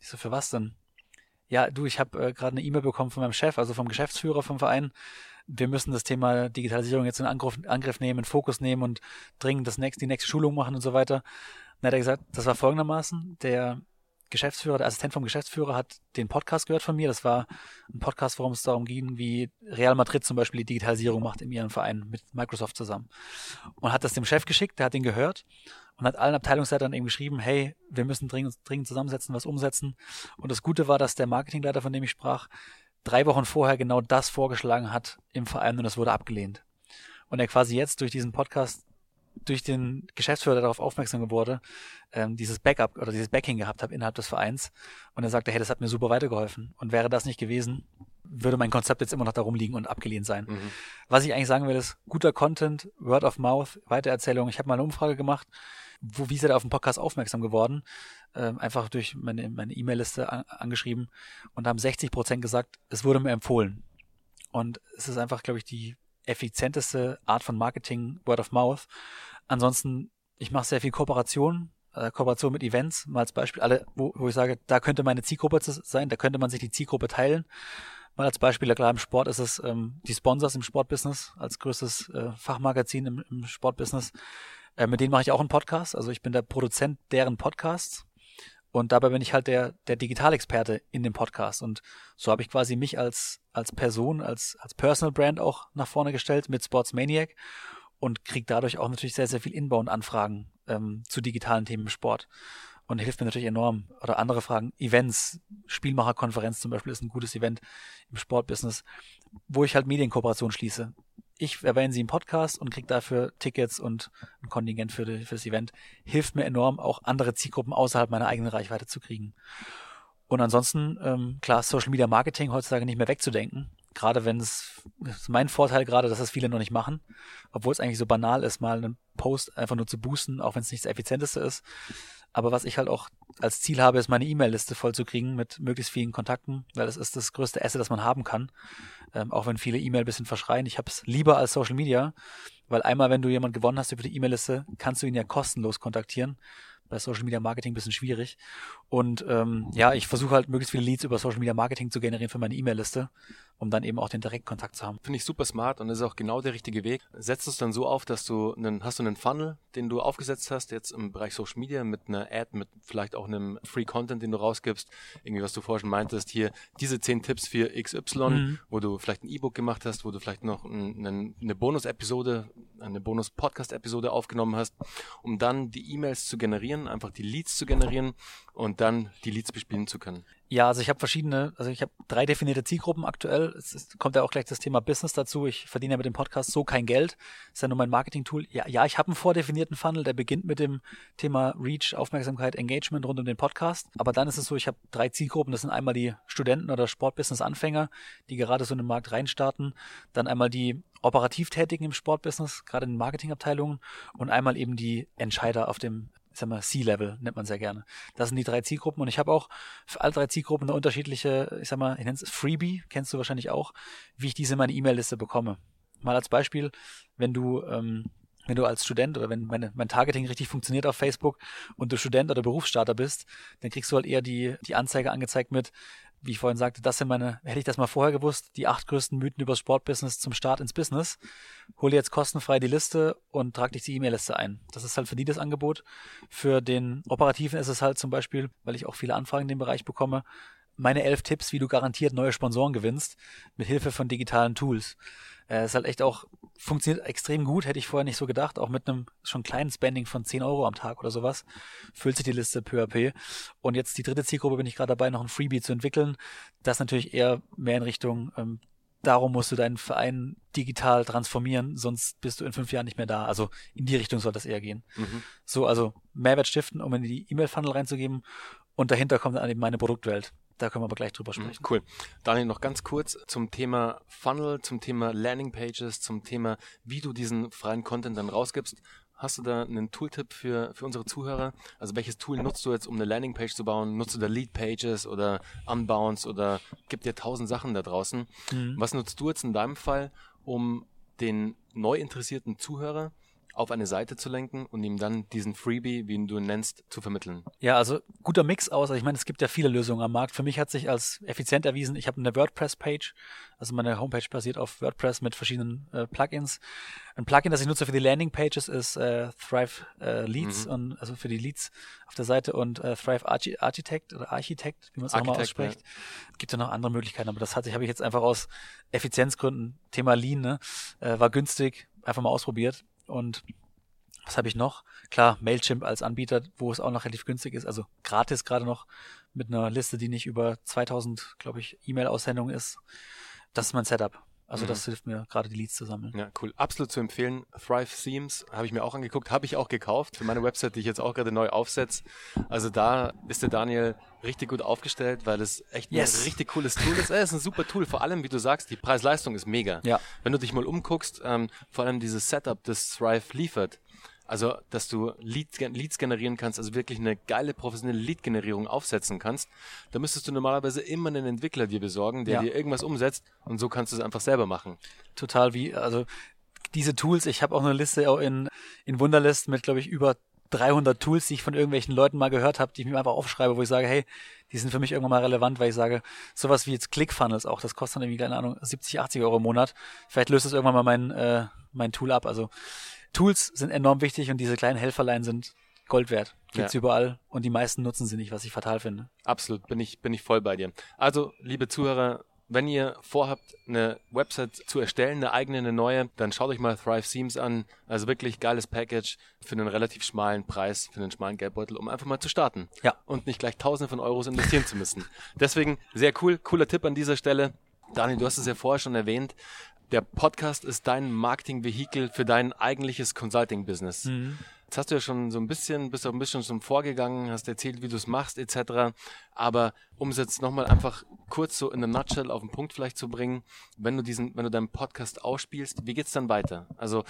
Ich so, für was denn? Ja, du, ich habe äh, gerade eine E-Mail bekommen von meinem Chef, also vom Geschäftsführer vom Verein. Wir müssen das Thema Digitalisierung jetzt in Angriff, Angriff nehmen, in Fokus nehmen und dringend das nächste, die nächste Schulung machen und so weiter. Dann hat er gesagt, das war folgendermaßen, der Geschäftsführer, der Assistent vom Geschäftsführer hat den Podcast gehört von mir. Das war ein Podcast, worum es darum ging, wie Real Madrid zum Beispiel die Digitalisierung macht in ihrem Verein mit Microsoft zusammen. Und hat das dem Chef geschickt, der hat ihn gehört und hat allen Abteilungsleitern eben geschrieben, hey, wir müssen dringend, dringend zusammensetzen, was umsetzen. Und das Gute war, dass der Marketingleiter, von dem ich sprach, drei Wochen vorher genau das vorgeschlagen hat im Verein und es wurde abgelehnt. Und er quasi jetzt durch diesen Podcast durch den Geschäftsführer darauf aufmerksam geworden, ähm, dieses Backup oder dieses Backing gehabt habe innerhalb des Vereins. Und er sagte, hey, das hat mir super weitergeholfen. Und wäre das nicht gewesen, würde mein Konzept jetzt immer noch darum liegen und abgelehnt sein. Mhm. Was ich eigentlich sagen will, ist guter Content, Word of Mouth, Weitererzählung. Ich habe mal eine Umfrage gemacht, wo, wie ist er da auf den Podcast aufmerksam geworden? Ähm, einfach durch meine meine E-Mail-Liste an, angeschrieben und haben 60 Prozent gesagt, es wurde mir empfohlen. Und es ist einfach, glaube ich, die effizienteste Art von Marketing, Word of Mouth. Ansonsten, ich mache sehr viel Kooperation, äh, Kooperation mit Events, mal als Beispiel, alle, wo, wo ich sage, da könnte meine Zielgruppe sein, da könnte man sich die Zielgruppe teilen. Mal als Beispiel, klar im Sport ist es ähm, die Sponsors im Sportbusiness, als größtes äh, Fachmagazin im, im Sportbusiness. Äh, mit denen mache ich auch einen Podcast. Also ich bin der Produzent deren Podcasts. Und dabei bin ich halt der, der Digitalexperte in dem Podcast. Und so habe ich quasi mich als, als Person, als, als Personal Brand auch nach vorne gestellt mit Sports Maniac und kriege dadurch auch natürlich sehr, sehr viel Inbound-Anfragen ähm, zu digitalen Themen im Sport. Und hilft mir natürlich enorm. Oder andere Fragen, Events, Spielmacherkonferenz zum Beispiel ist ein gutes Event im Sportbusiness, wo ich halt Medienkooperation schließe ich erwähne sie im Podcast und kriege dafür Tickets und ein Kontingent für, für das Event. Hilft mir enorm, auch andere Zielgruppen außerhalb meiner eigenen Reichweite zu kriegen. Und ansonsten, ähm, klar, Social Media Marketing heutzutage nicht mehr wegzudenken. Gerade wenn es, mein Vorteil gerade, dass das viele noch nicht machen, obwohl es eigentlich so banal ist, mal einen Post einfach nur zu boosten, auch wenn es nicht das Effizienteste ist. Aber was ich halt auch als Ziel habe, ist meine E-Mail-Liste vollzukriegen mit möglichst vielen Kontakten, weil das ist das größte Asset, das man haben kann. Ähm, auch wenn viele E-Mail ein bisschen verschreien. Ich habe es lieber als Social Media, weil einmal, wenn du jemand gewonnen hast über die E-Mail-Liste, kannst du ihn ja kostenlos kontaktieren bei Social Media Marketing ein bisschen schwierig. Und ähm, ja, ich versuche halt möglichst viele Leads über Social Media Marketing zu generieren für meine E-Mail-Liste, um dann eben auch den Direktkontakt zu haben. Finde ich super smart und das ist auch genau der richtige Weg. Setzt es dann so auf, dass du einen, hast du einen Funnel, den du aufgesetzt hast, jetzt im Bereich Social Media mit einer Ad, mit vielleicht auch einem Free Content, den du rausgibst, irgendwie was du vorher schon meintest, hier diese zehn Tipps für XY, mhm. wo du vielleicht ein E-Book gemacht hast, wo du vielleicht noch ein, eine Bonus-Episode, eine Bonus-Podcast-Episode aufgenommen hast, um dann die E-Mails zu generieren, einfach die Leads zu generieren und dann die Leads bespielen zu können. Ja, also ich habe verschiedene, also ich habe drei definierte Zielgruppen aktuell. Es ist, kommt ja auch gleich das Thema Business dazu. Ich verdiene ja mit dem Podcast so kein Geld. Ist ja nur mein Marketing-Tool. Ja, ja, ich habe einen vordefinierten Funnel, der beginnt mit dem Thema Reach, Aufmerksamkeit, Engagement rund um den Podcast. Aber dann ist es so, ich habe drei Zielgruppen. Das sind einmal die Studenten oder Sportbusiness-Anfänger, die gerade so in den Markt reinstarten. Dann einmal die operativ Tätigen im Sportbusiness, gerade in den Marketingabteilungen. Und einmal eben die Entscheider auf dem ich sag mal, C-Level nennt man sehr gerne. Das sind die drei Zielgruppen und ich habe auch für alle drei Zielgruppen eine unterschiedliche, ich sag mal, ich nenne es Freebie, kennst du wahrscheinlich auch, wie ich diese in meine E-Mail-Liste bekomme. Mal als Beispiel, wenn du, ähm, wenn du als Student oder wenn meine, mein Targeting richtig funktioniert auf Facebook und du Student oder Berufsstarter bist, dann kriegst du halt eher die, die Anzeige angezeigt mit, wie ich vorhin sagte, das sind meine, hätte ich das mal vorher gewusst, die acht größten Mythen über Sportbusiness zum Start ins Business. Hol jetzt kostenfrei die Liste und trag dich die E-Mail-Liste ein. Das ist halt für die das Angebot. Für den Operativen ist es halt zum Beispiel, weil ich auch viele Anfragen in dem Bereich bekomme, meine elf Tipps, wie du garantiert neue Sponsoren gewinnst, mit Hilfe von digitalen Tools. Äh, ist halt echt auch, funktioniert extrem gut, hätte ich vorher nicht so gedacht. Auch mit einem schon kleinen Spending von 10 Euro am Tag oder sowas füllt sich die Liste peu à peu. Und jetzt die dritte Zielgruppe bin ich gerade dabei, noch ein Freebie zu entwickeln. Das natürlich eher mehr in Richtung, ähm, darum musst du deinen Verein digital transformieren, sonst bist du in fünf Jahren nicht mehr da. Also in die Richtung soll das eher gehen. Mhm. So, also Mehrwert stiften, um in die E-Mail-Funnel reinzugeben. Und dahinter kommt dann eben meine Produktwelt. Da können wir aber gleich drüber mhm, sprechen. Cool. Daniel, noch ganz kurz zum Thema Funnel, zum Thema Landingpages, zum Thema, wie du diesen freien Content dann rausgibst. Hast du da einen Tooltip für, für unsere Zuhörer? Also welches Tool nutzt du jetzt, um eine Landingpage zu bauen? Nutzt du da Leadpages oder Unbounce oder gibt dir tausend Sachen da draußen? Mhm. Was nutzt du jetzt in deinem Fall, um den neu interessierten Zuhörer auf eine Seite zu lenken und ihm dann diesen Freebie, wie ihn du ihn nennst, zu vermitteln. Ja, also guter Mix aus. Also ich meine, es gibt ja viele Lösungen am Markt. Für mich hat sich als effizient erwiesen, ich habe eine WordPress-Page, also meine Homepage basiert auf WordPress mit verschiedenen äh, Plugins. Ein Plugin, das ich nutze für die Landing-Pages, ist äh, Thrive äh, Leads, mhm. und, also für die Leads auf der Seite und äh, Thrive Archi Architect oder Architect, wie man es auch mal ausspricht. Ja. Gibt ja noch andere Möglichkeiten, aber das hatte ich, habe ich jetzt einfach aus Effizienzgründen, Thema Lean, ne, äh, war günstig, einfach mal ausprobiert und was habe ich noch? Klar, Mailchimp als Anbieter, wo es auch noch relativ günstig ist, also gratis gerade noch mit einer Liste, die nicht über 2000, glaube ich, E-Mail-Aussendungen ist. Das ist mein Setup. Also mhm. das hilft mir gerade die Leads zu sammeln. Ja, cool. Absolut zu empfehlen. Thrive Themes habe ich mir auch angeguckt, habe ich auch gekauft für meine Website, die ich jetzt auch gerade neu aufsetze. Also da ist der Daniel richtig gut aufgestellt, weil es echt yes. ein richtig cooles Tool ist. Es ist ein super Tool. Vor allem, wie du sagst, die Preis-Leistung ist mega. Ja. Wenn du dich mal umguckst, ähm, vor allem dieses Setup, das Thrive liefert, also, dass du Leads, Leads generieren kannst, also wirklich eine geile professionelle Lead-Generierung aufsetzen kannst. Da müsstest du normalerweise immer einen Entwickler dir besorgen, der ja. dir irgendwas umsetzt und so kannst du es einfach selber machen. Total wie, also diese Tools, ich habe auch eine Liste auch in, in Wunderlist mit, glaube ich, über 300 Tools, die ich von irgendwelchen Leuten mal gehört habe, die ich mir einfach aufschreibe, wo ich sage, hey, die sind für mich irgendwann mal relevant, weil ich sage, sowas wie jetzt ClickFunnels auch, das kostet dann irgendwie, keine Ahnung, 70, 80 Euro im Monat. Vielleicht löst es irgendwann mal mein, äh, mein Tool ab. Also Tools sind enorm wichtig und diese kleinen Helferlein sind Gold wert. Gibt's ja. überall und die meisten nutzen sie nicht, was ich fatal finde. Absolut, bin ich, bin ich voll bei dir. Also, liebe Zuhörer, wenn ihr vorhabt, eine Website zu erstellen, eine eigene, eine neue, dann schaut euch mal Thrive Themes an. Also wirklich geiles Package für einen relativ schmalen Preis, für einen schmalen Geldbeutel, um einfach mal zu starten. Ja. Und nicht gleich Tausende von Euros investieren zu müssen. Deswegen sehr cool, cooler Tipp an dieser Stelle. Daniel, du hast es ja vorher schon erwähnt. Der Podcast ist dein Marketing-Vehikel für dein eigentliches Consulting-Business. Mhm. Jetzt hast du ja schon so ein bisschen, bist auch ein bisschen schon vorgegangen, hast erzählt, wie du es machst, etc. Aber um es jetzt nochmal einfach kurz so in a nutshell auf den Punkt vielleicht zu bringen, wenn du diesen, wenn du deinen Podcast ausspielst, wie geht's dann weiter? Also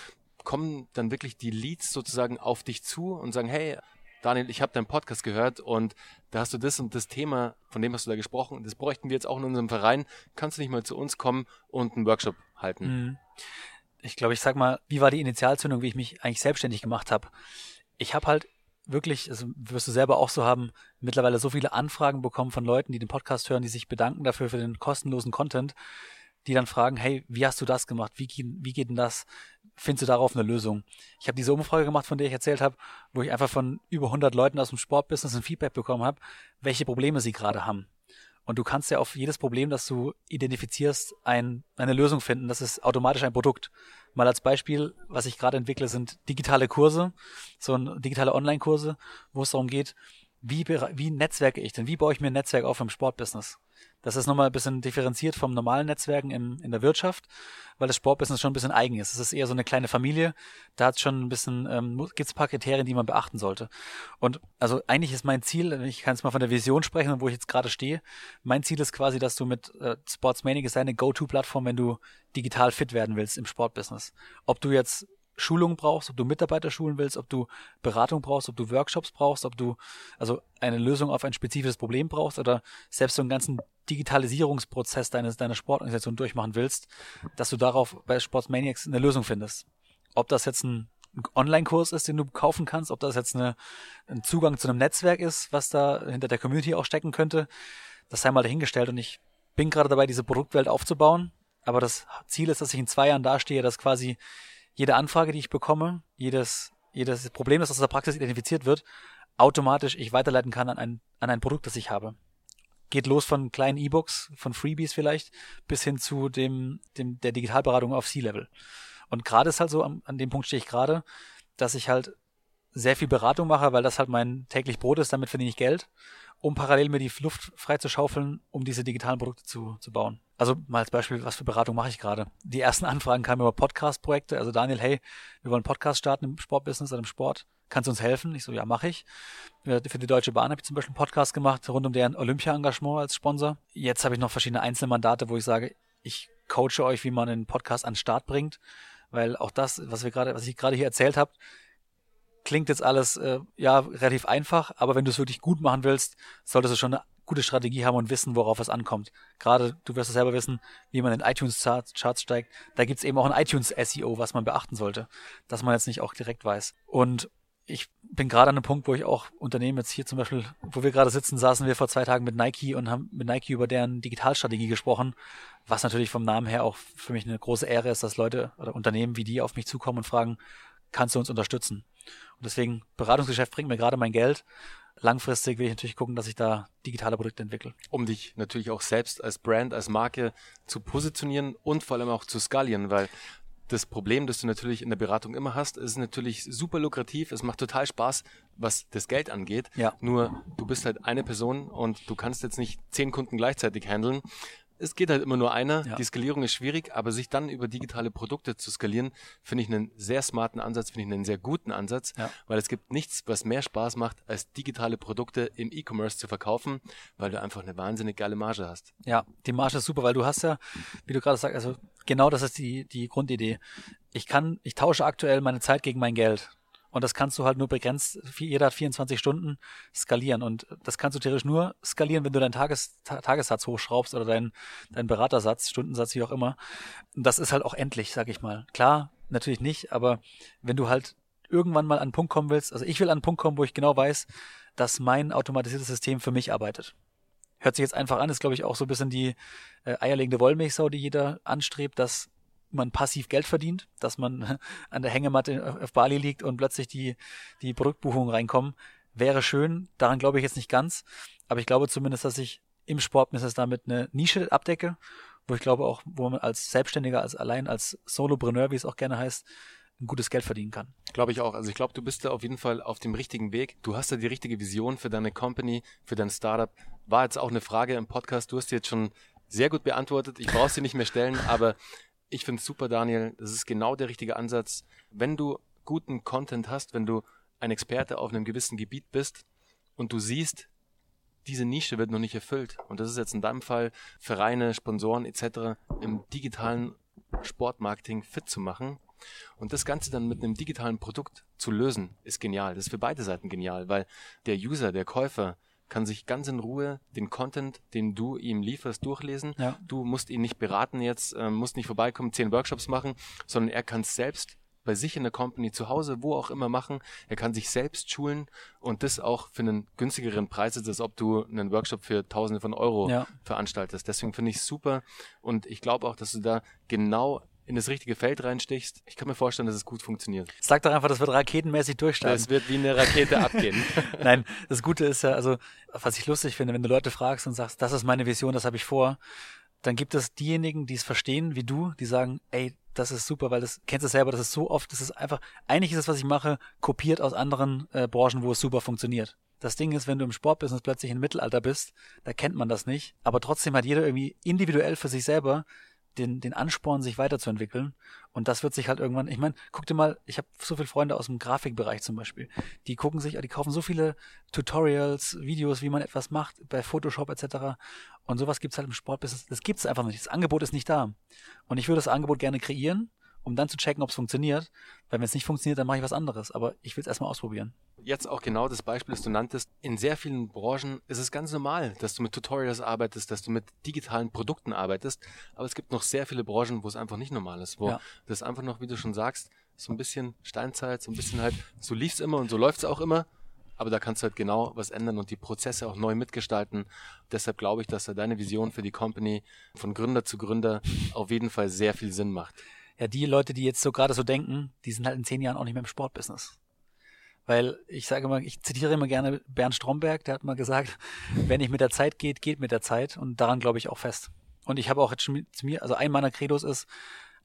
kommen dann wirklich die Leads sozusagen auf dich zu und sagen, hey, Daniel, ich habe deinen Podcast gehört und da hast du das und das Thema, von dem hast du da gesprochen, das bräuchten wir jetzt auch in unserem Verein. Kannst du nicht mal zu uns kommen und einen Workshop halten? Mhm. Ich glaube, ich sag mal, wie war die Initialzündung, wie ich mich eigentlich selbstständig gemacht habe? Ich habe halt wirklich, also wirst du selber auch so haben, mittlerweile so viele Anfragen bekommen von Leuten, die den Podcast hören, die sich bedanken dafür für den kostenlosen Content, die dann fragen, hey, wie hast du das gemacht? Wie, wie geht denn das? Findest du darauf eine Lösung? Ich habe diese Umfrage gemacht, von der ich erzählt habe, wo ich einfach von über 100 Leuten aus dem Sportbusiness ein Feedback bekommen habe, welche Probleme sie gerade haben. Und du kannst ja auf jedes Problem, das du identifizierst, ein, eine Lösung finden. Das ist automatisch ein Produkt. Mal als Beispiel, was ich gerade entwickle, sind digitale Kurse, so ein digitale Online-Kurse, wo es darum geht, wie, wie netzwerke ich denn? Wie baue ich mir ein Netzwerk auf im Sportbusiness? Das ist nochmal ein bisschen differenziert vom normalen Netzwerken im, in der Wirtschaft, weil das Sportbusiness schon ein bisschen eigen ist. Es ist eher so eine kleine Familie. Da hat schon ein bisschen, ähm, gibt es ein paar Kriterien, die man beachten sollte. Und also eigentlich ist mein Ziel, ich kann jetzt mal von der Vision sprechen, wo ich jetzt gerade stehe. Mein Ziel ist quasi, dass du mit äh, Sportsmanic ist deine Go-To-Plattform, wenn du digital fit werden willst im Sportbusiness. Ob du jetzt Schulung brauchst, ob du Mitarbeiter schulen willst, ob du Beratung brauchst, ob du Workshops brauchst, ob du also eine Lösung auf ein spezifisches Problem brauchst oder selbst so einen ganzen Digitalisierungsprozess deines, deiner Sportorganisation durchmachen willst, dass du darauf bei Sportsmaniacs eine Lösung findest. Ob das jetzt ein Online-Kurs ist, den du kaufen kannst, ob das jetzt eine, ein Zugang zu einem Netzwerk ist, was da hinter der Community auch stecken könnte, das sei mal dahingestellt und ich bin gerade dabei, diese Produktwelt aufzubauen. Aber das Ziel ist, dass ich in zwei Jahren dastehe, dass quasi jede Anfrage, die ich bekomme, jedes, jedes Problem, das aus der Praxis identifiziert wird, automatisch ich weiterleiten kann an ein, an ein Produkt, das ich habe. Geht los von kleinen E-Books, von Freebies vielleicht, bis hin zu dem, dem der Digitalberatung auf C-Level. Und gerade ist halt so, an, an dem Punkt stehe ich gerade, dass ich halt sehr viel Beratung mache, weil das halt mein täglich Brot ist, damit verdiene ich Geld, um parallel mir die Luft frei zu schaufeln, um diese digitalen Produkte zu, zu bauen. Also mal als Beispiel, was für Beratung mache ich gerade? Die ersten Anfragen kamen über Podcast-Projekte. Also Daniel, hey, wir wollen Podcast starten im Sportbusiness oder im Sport. Kannst du uns helfen? Ich so, ja, mache ich. Für die Deutsche Bahn habe ich zum Beispiel einen Podcast gemacht rund um deren Olympia-Engagement als Sponsor. Jetzt habe ich noch verschiedene Einzelmandate, wo ich sage, ich coache euch, wie man einen Podcast an den Start bringt. Weil auch das, was wir gerade, was ich gerade hier erzählt habe, klingt jetzt alles äh, ja relativ einfach, aber wenn du es wirklich gut machen willst, solltest du schon eine gute Strategie haben und wissen, worauf es ankommt. Gerade, du wirst es selber wissen, wie man in iTunes-Charts steigt. Da gibt es eben auch ein iTunes-SEO, was man beachten sollte, dass man jetzt nicht auch direkt weiß. Und ich bin gerade an einem Punkt, wo ich auch Unternehmen jetzt hier zum Beispiel, wo wir gerade sitzen, saßen wir vor zwei Tagen mit Nike und haben mit Nike über deren Digitalstrategie gesprochen, was natürlich vom Namen her auch für mich eine große Ehre ist, dass Leute oder Unternehmen wie die auf mich zukommen und fragen, kannst du uns unterstützen? Und deswegen, Beratungsgeschäft bringt mir gerade mein Geld langfristig will ich natürlich gucken, dass ich da digitale Produkte entwickle. Um dich natürlich auch selbst als Brand, als Marke zu positionieren und vor allem auch zu skalieren, weil das Problem, das du natürlich in der Beratung immer hast, ist natürlich super lukrativ. Es macht total Spaß, was das Geld angeht. Ja. Nur du bist halt eine Person und du kannst jetzt nicht zehn Kunden gleichzeitig handeln es geht halt immer nur einer. Ja. Die Skalierung ist schwierig, aber sich dann über digitale Produkte zu skalieren, finde ich einen sehr smarten Ansatz, finde ich einen sehr guten Ansatz, ja. weil es gibt nichts, was mehr Spaß macht, als digitale Produkte im E-Commerce zu verkaufen, weil du einfach eine wahnsinnig geile Marge hast. Ja, die Marge ist super, weil du hast ja, wie du gerade sagst, also genau das ist die, die Grundidee. Ich kann, ich tausche aktuell meine Zeit gegen mein Geld. Und das kannst du halt nur begrenzt, jeder hat 24 Stunden skalieren. Und das kannst du theoretisch nur skalieren, wenn du deinen Tages, Tagessatz hochschraubst oder deinen, deinen Beratersatz, Stundensatz, wie auch immer. Und das ist halt auch endlich, sag ich mal. Klar, natürlich nicht, aber wenn du halt irgendwann mal an einen Punkt kommen willst, also ich will an einen Punkt kommen, wo ich genau weiß, dass mein automatisiertes System für mich arbeitet. Hört sich jetzt einfach an, ist glaube ich auch so ein bisschen die äh, eierlegende Wollmilchsau, die jeder anstrebt, dass man passiv Geld verdient, dass man an der Hängematte auf Bali liegt und plötzlich die, die Produktbuchungen reinkommen, wäre schön. Daran glaube ich jetzt nicht ganz. Aber ich glaube zumindest, dass ich im Sportbusiness damit eine Nische abdecke, wo ich glaube auch, wo man als Selbstständiger, als allein als Solopreneur, wie es auch gerne heißt, ein gutes Geld verdienen kann. Glaube ich auch. Also ich glaube, du bist da auf jeden Fall auf dem richtigen Weg. Du hast da die richtige Vision für deine Company, für dein Startup. War jetzt auch eine Frage im Podcast. Du hast die jetzt schon sehr gut beantwortet. Ich brauche sie nicht mehr stellen, aber ich finde es super, Daniel. Das ist genau der richtige Ansatz. Wenn du guten Content hast, wenn du ein Experte auf einem gewissen Gebiet bist und du siehst, diese Nische wird noch nicht erfüllt. Und das ist jetzt in deinem Fall Vereine, Sponsoren etc. im digitalen Sportmarketing fit zu machen. Und das Ganze dann mit einem digitalen Produkt zu lösen, ist genial. Das ist für beide Seiten genial, weil der User, der Käufer, kann sich ganz in Ruhe den Content, den du ihm lieferst, durchlesen. Ja. Du musst ihn nicht beraten jetzt, äh, musst nicht vorbeikommen, zehn Workshops machen, sondern er kann es selbst bei sich in der Company, zu Hause, wo auch immer machen. Er kann sich selbst schulen und das auch für einen günstigeren Preis, als ob du einen Workshop für Tausende von Euro ja. veranstaltest. Deswegen finde ich super und ich glaube auch, dass du da genau in das richtige Feld reinstichst, ich kann mir vorstellen, dass es gut funktioniert. Sag doch einfach, das wird raketenmäßig durchstarten. Das wird wie eine Rakete abgehen. Nein, das Gute ist ja, also, was ich lustig finde, wenn du Leute fragst und sagst, das ist meine Vision, das habe ich vor, dann gibt es diejenigen, die es verstehen, wie du, die sagen, ey, das ist super, weil das kennst du selber, das ist so oft, das ist einfach, eigentlich ist das, was ich mache, kopiert aus anderen äh, Branchen, wo es super funktioniert. Das Ding ist, wenn du im Sportbusiness plötzlich im Mittelalter bist, da kennt man das nicht. Aber trotzdem hat jeder irgendwie individuell für sich selber den, den Ansporn, sich weiterzuentwickeln. Und das wird sich halt irgendwann, ich meine, guck dir mal, ich habe so viele Freunde aus dem Grafikbereich zum Beispiel, die gucken sich, die kaufen so viele Tutorials, Videos, wie man etwas macht, bei Photoshop etc. Und sowas gibt's halt im Sportbusiness, das gibt's einfach nicht. Das Angebot ist nicht da. Und ich würde das Angebot gerne kreieren um dann zu checken, ob es funktioniert. Weil wenn es nicht funktioniert, dann mache ich was anderes. Aber ich will es erstmal ausprobieren. Jetzt auch genau das Beispiel, das du nanntest. In sehr vielen Branchen ist es ganz normal, dass du mit Tutorials arbeitest, dass du mit digitalen Produkten arbeitest. Aber es gibt noch sehr viele Branchen, wo es einfach nicht normal ist, wo ja. das einfach noch, wie du schon sagst, so ein bisschen Steinzeit, so ein bisschen halt, so lief es immer und so läuft es auch immer. Aber da kannst du halt genau was ändern und die Prozesse auch neu mitgestalten. Deshalb glaube ich, dass da deine Vision für die Company von Gründer zu Gründer auf jeden Fall sehr viel Sinn macht ja, die Leute, die jetzt so gerade so denken, die sind halt in zehn Jahren auch nicht mehr im Sportbusiness. Weil ich sage immer, ich zitiere immer gerne Bernd Stromberg, der hat mal gesagt, wenn nicht mit der Zeit geht, geht mit der Zeit. Und daran glaube ich auch fest. Und ich habe auch jetzt schon zu mir, also ein meiner Credos ist,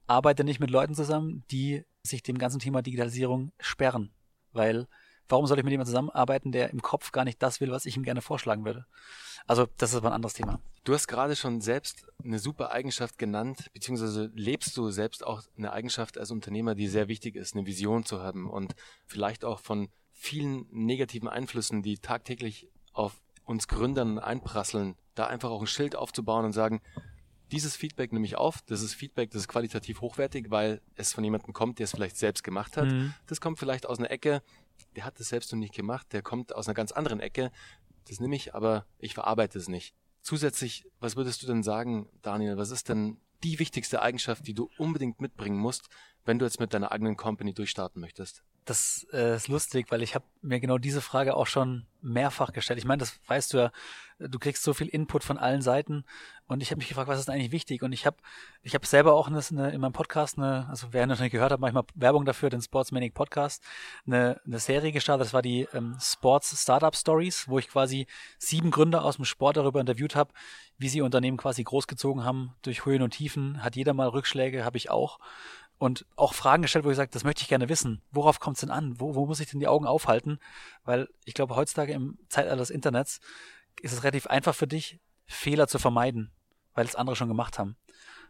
arbeite nicht mit Leuten zusammen, die sich dem ganzen Thema Digitalisierung sperren. Weil warum soll ich mit jemandem zusammenarbeiten, der im Kopf gar nicht das will, was ich ihm gerne vorschlagen würde? Also das ist aber ein anderes Thema. Du hast gerade schon selbst eine super Eigenschaft genannt, beziehungsweise lebst du selbst auch eine Eigenschaft als Unternehmer, die sehr wichtig ist, eine Vision zu haben und vielleicht auch von vielen negativen Einflüssen, die tagtäglich auf uns Gründern einprasseln, da einfach auch ein Schild aufzubauen und sagen, dieses Feedback nehme ich auf, das ist Feedback, das ist qualitativ hochwertig, weil es von jemandem kommt, der es vielleicht selbst gemacht hat. Mhm. Das kommt vielleicht aus einer Ecke, der hat es selbst noch nicht gemacht, der kommt aus einer ganz anderen Ecke, das nehme ich, aber ich verarbeite es nicht. Zusätzlich, was würdest du denn sagen, Daniel, was ist denn die wichtigste Eigenschaft, die du unbedingt mitbringen musst, wenn du jetzt mit deiner eigenen Company durchstarten möchtest? Das äh, ist lustig, weil ich habe mir genau diese Frage auch schon mehrfach gestellt. Ich meine, das weißt du ja, du kriegst so viel Input von allen Seiten und ich habe mich gefragt, was ist eigentlich wichtig? Und ich habe ich habe selber auch eine, in meinem Podcast eine, also wer noch nicht gehört hat, manchmal Werbung dafür, den Sportsmanic Podcast, eine, eine Serie gestartet. Das war die ähm, Sports Startup Stories, wo ich quasi sieben Gründer aus dem Sport darüber interviewt habe, wie sie Unternehmen quasi großgezogen haben durch Höhen und Tiefen. Hat jeder mal Rückschläge, habe ich auch und auch Fragen gestellt, wo ich sage, das möchte ich gerne wissen. Worauf kommt es denn an? Wo, wo muss ich denn die Augen aufhalten? Weil ich glaube, heutzutage im Zeitalter des Internets ist es relativ einfach für dich, Fehler zu vermeiden, weil es andere schon gemacht haben.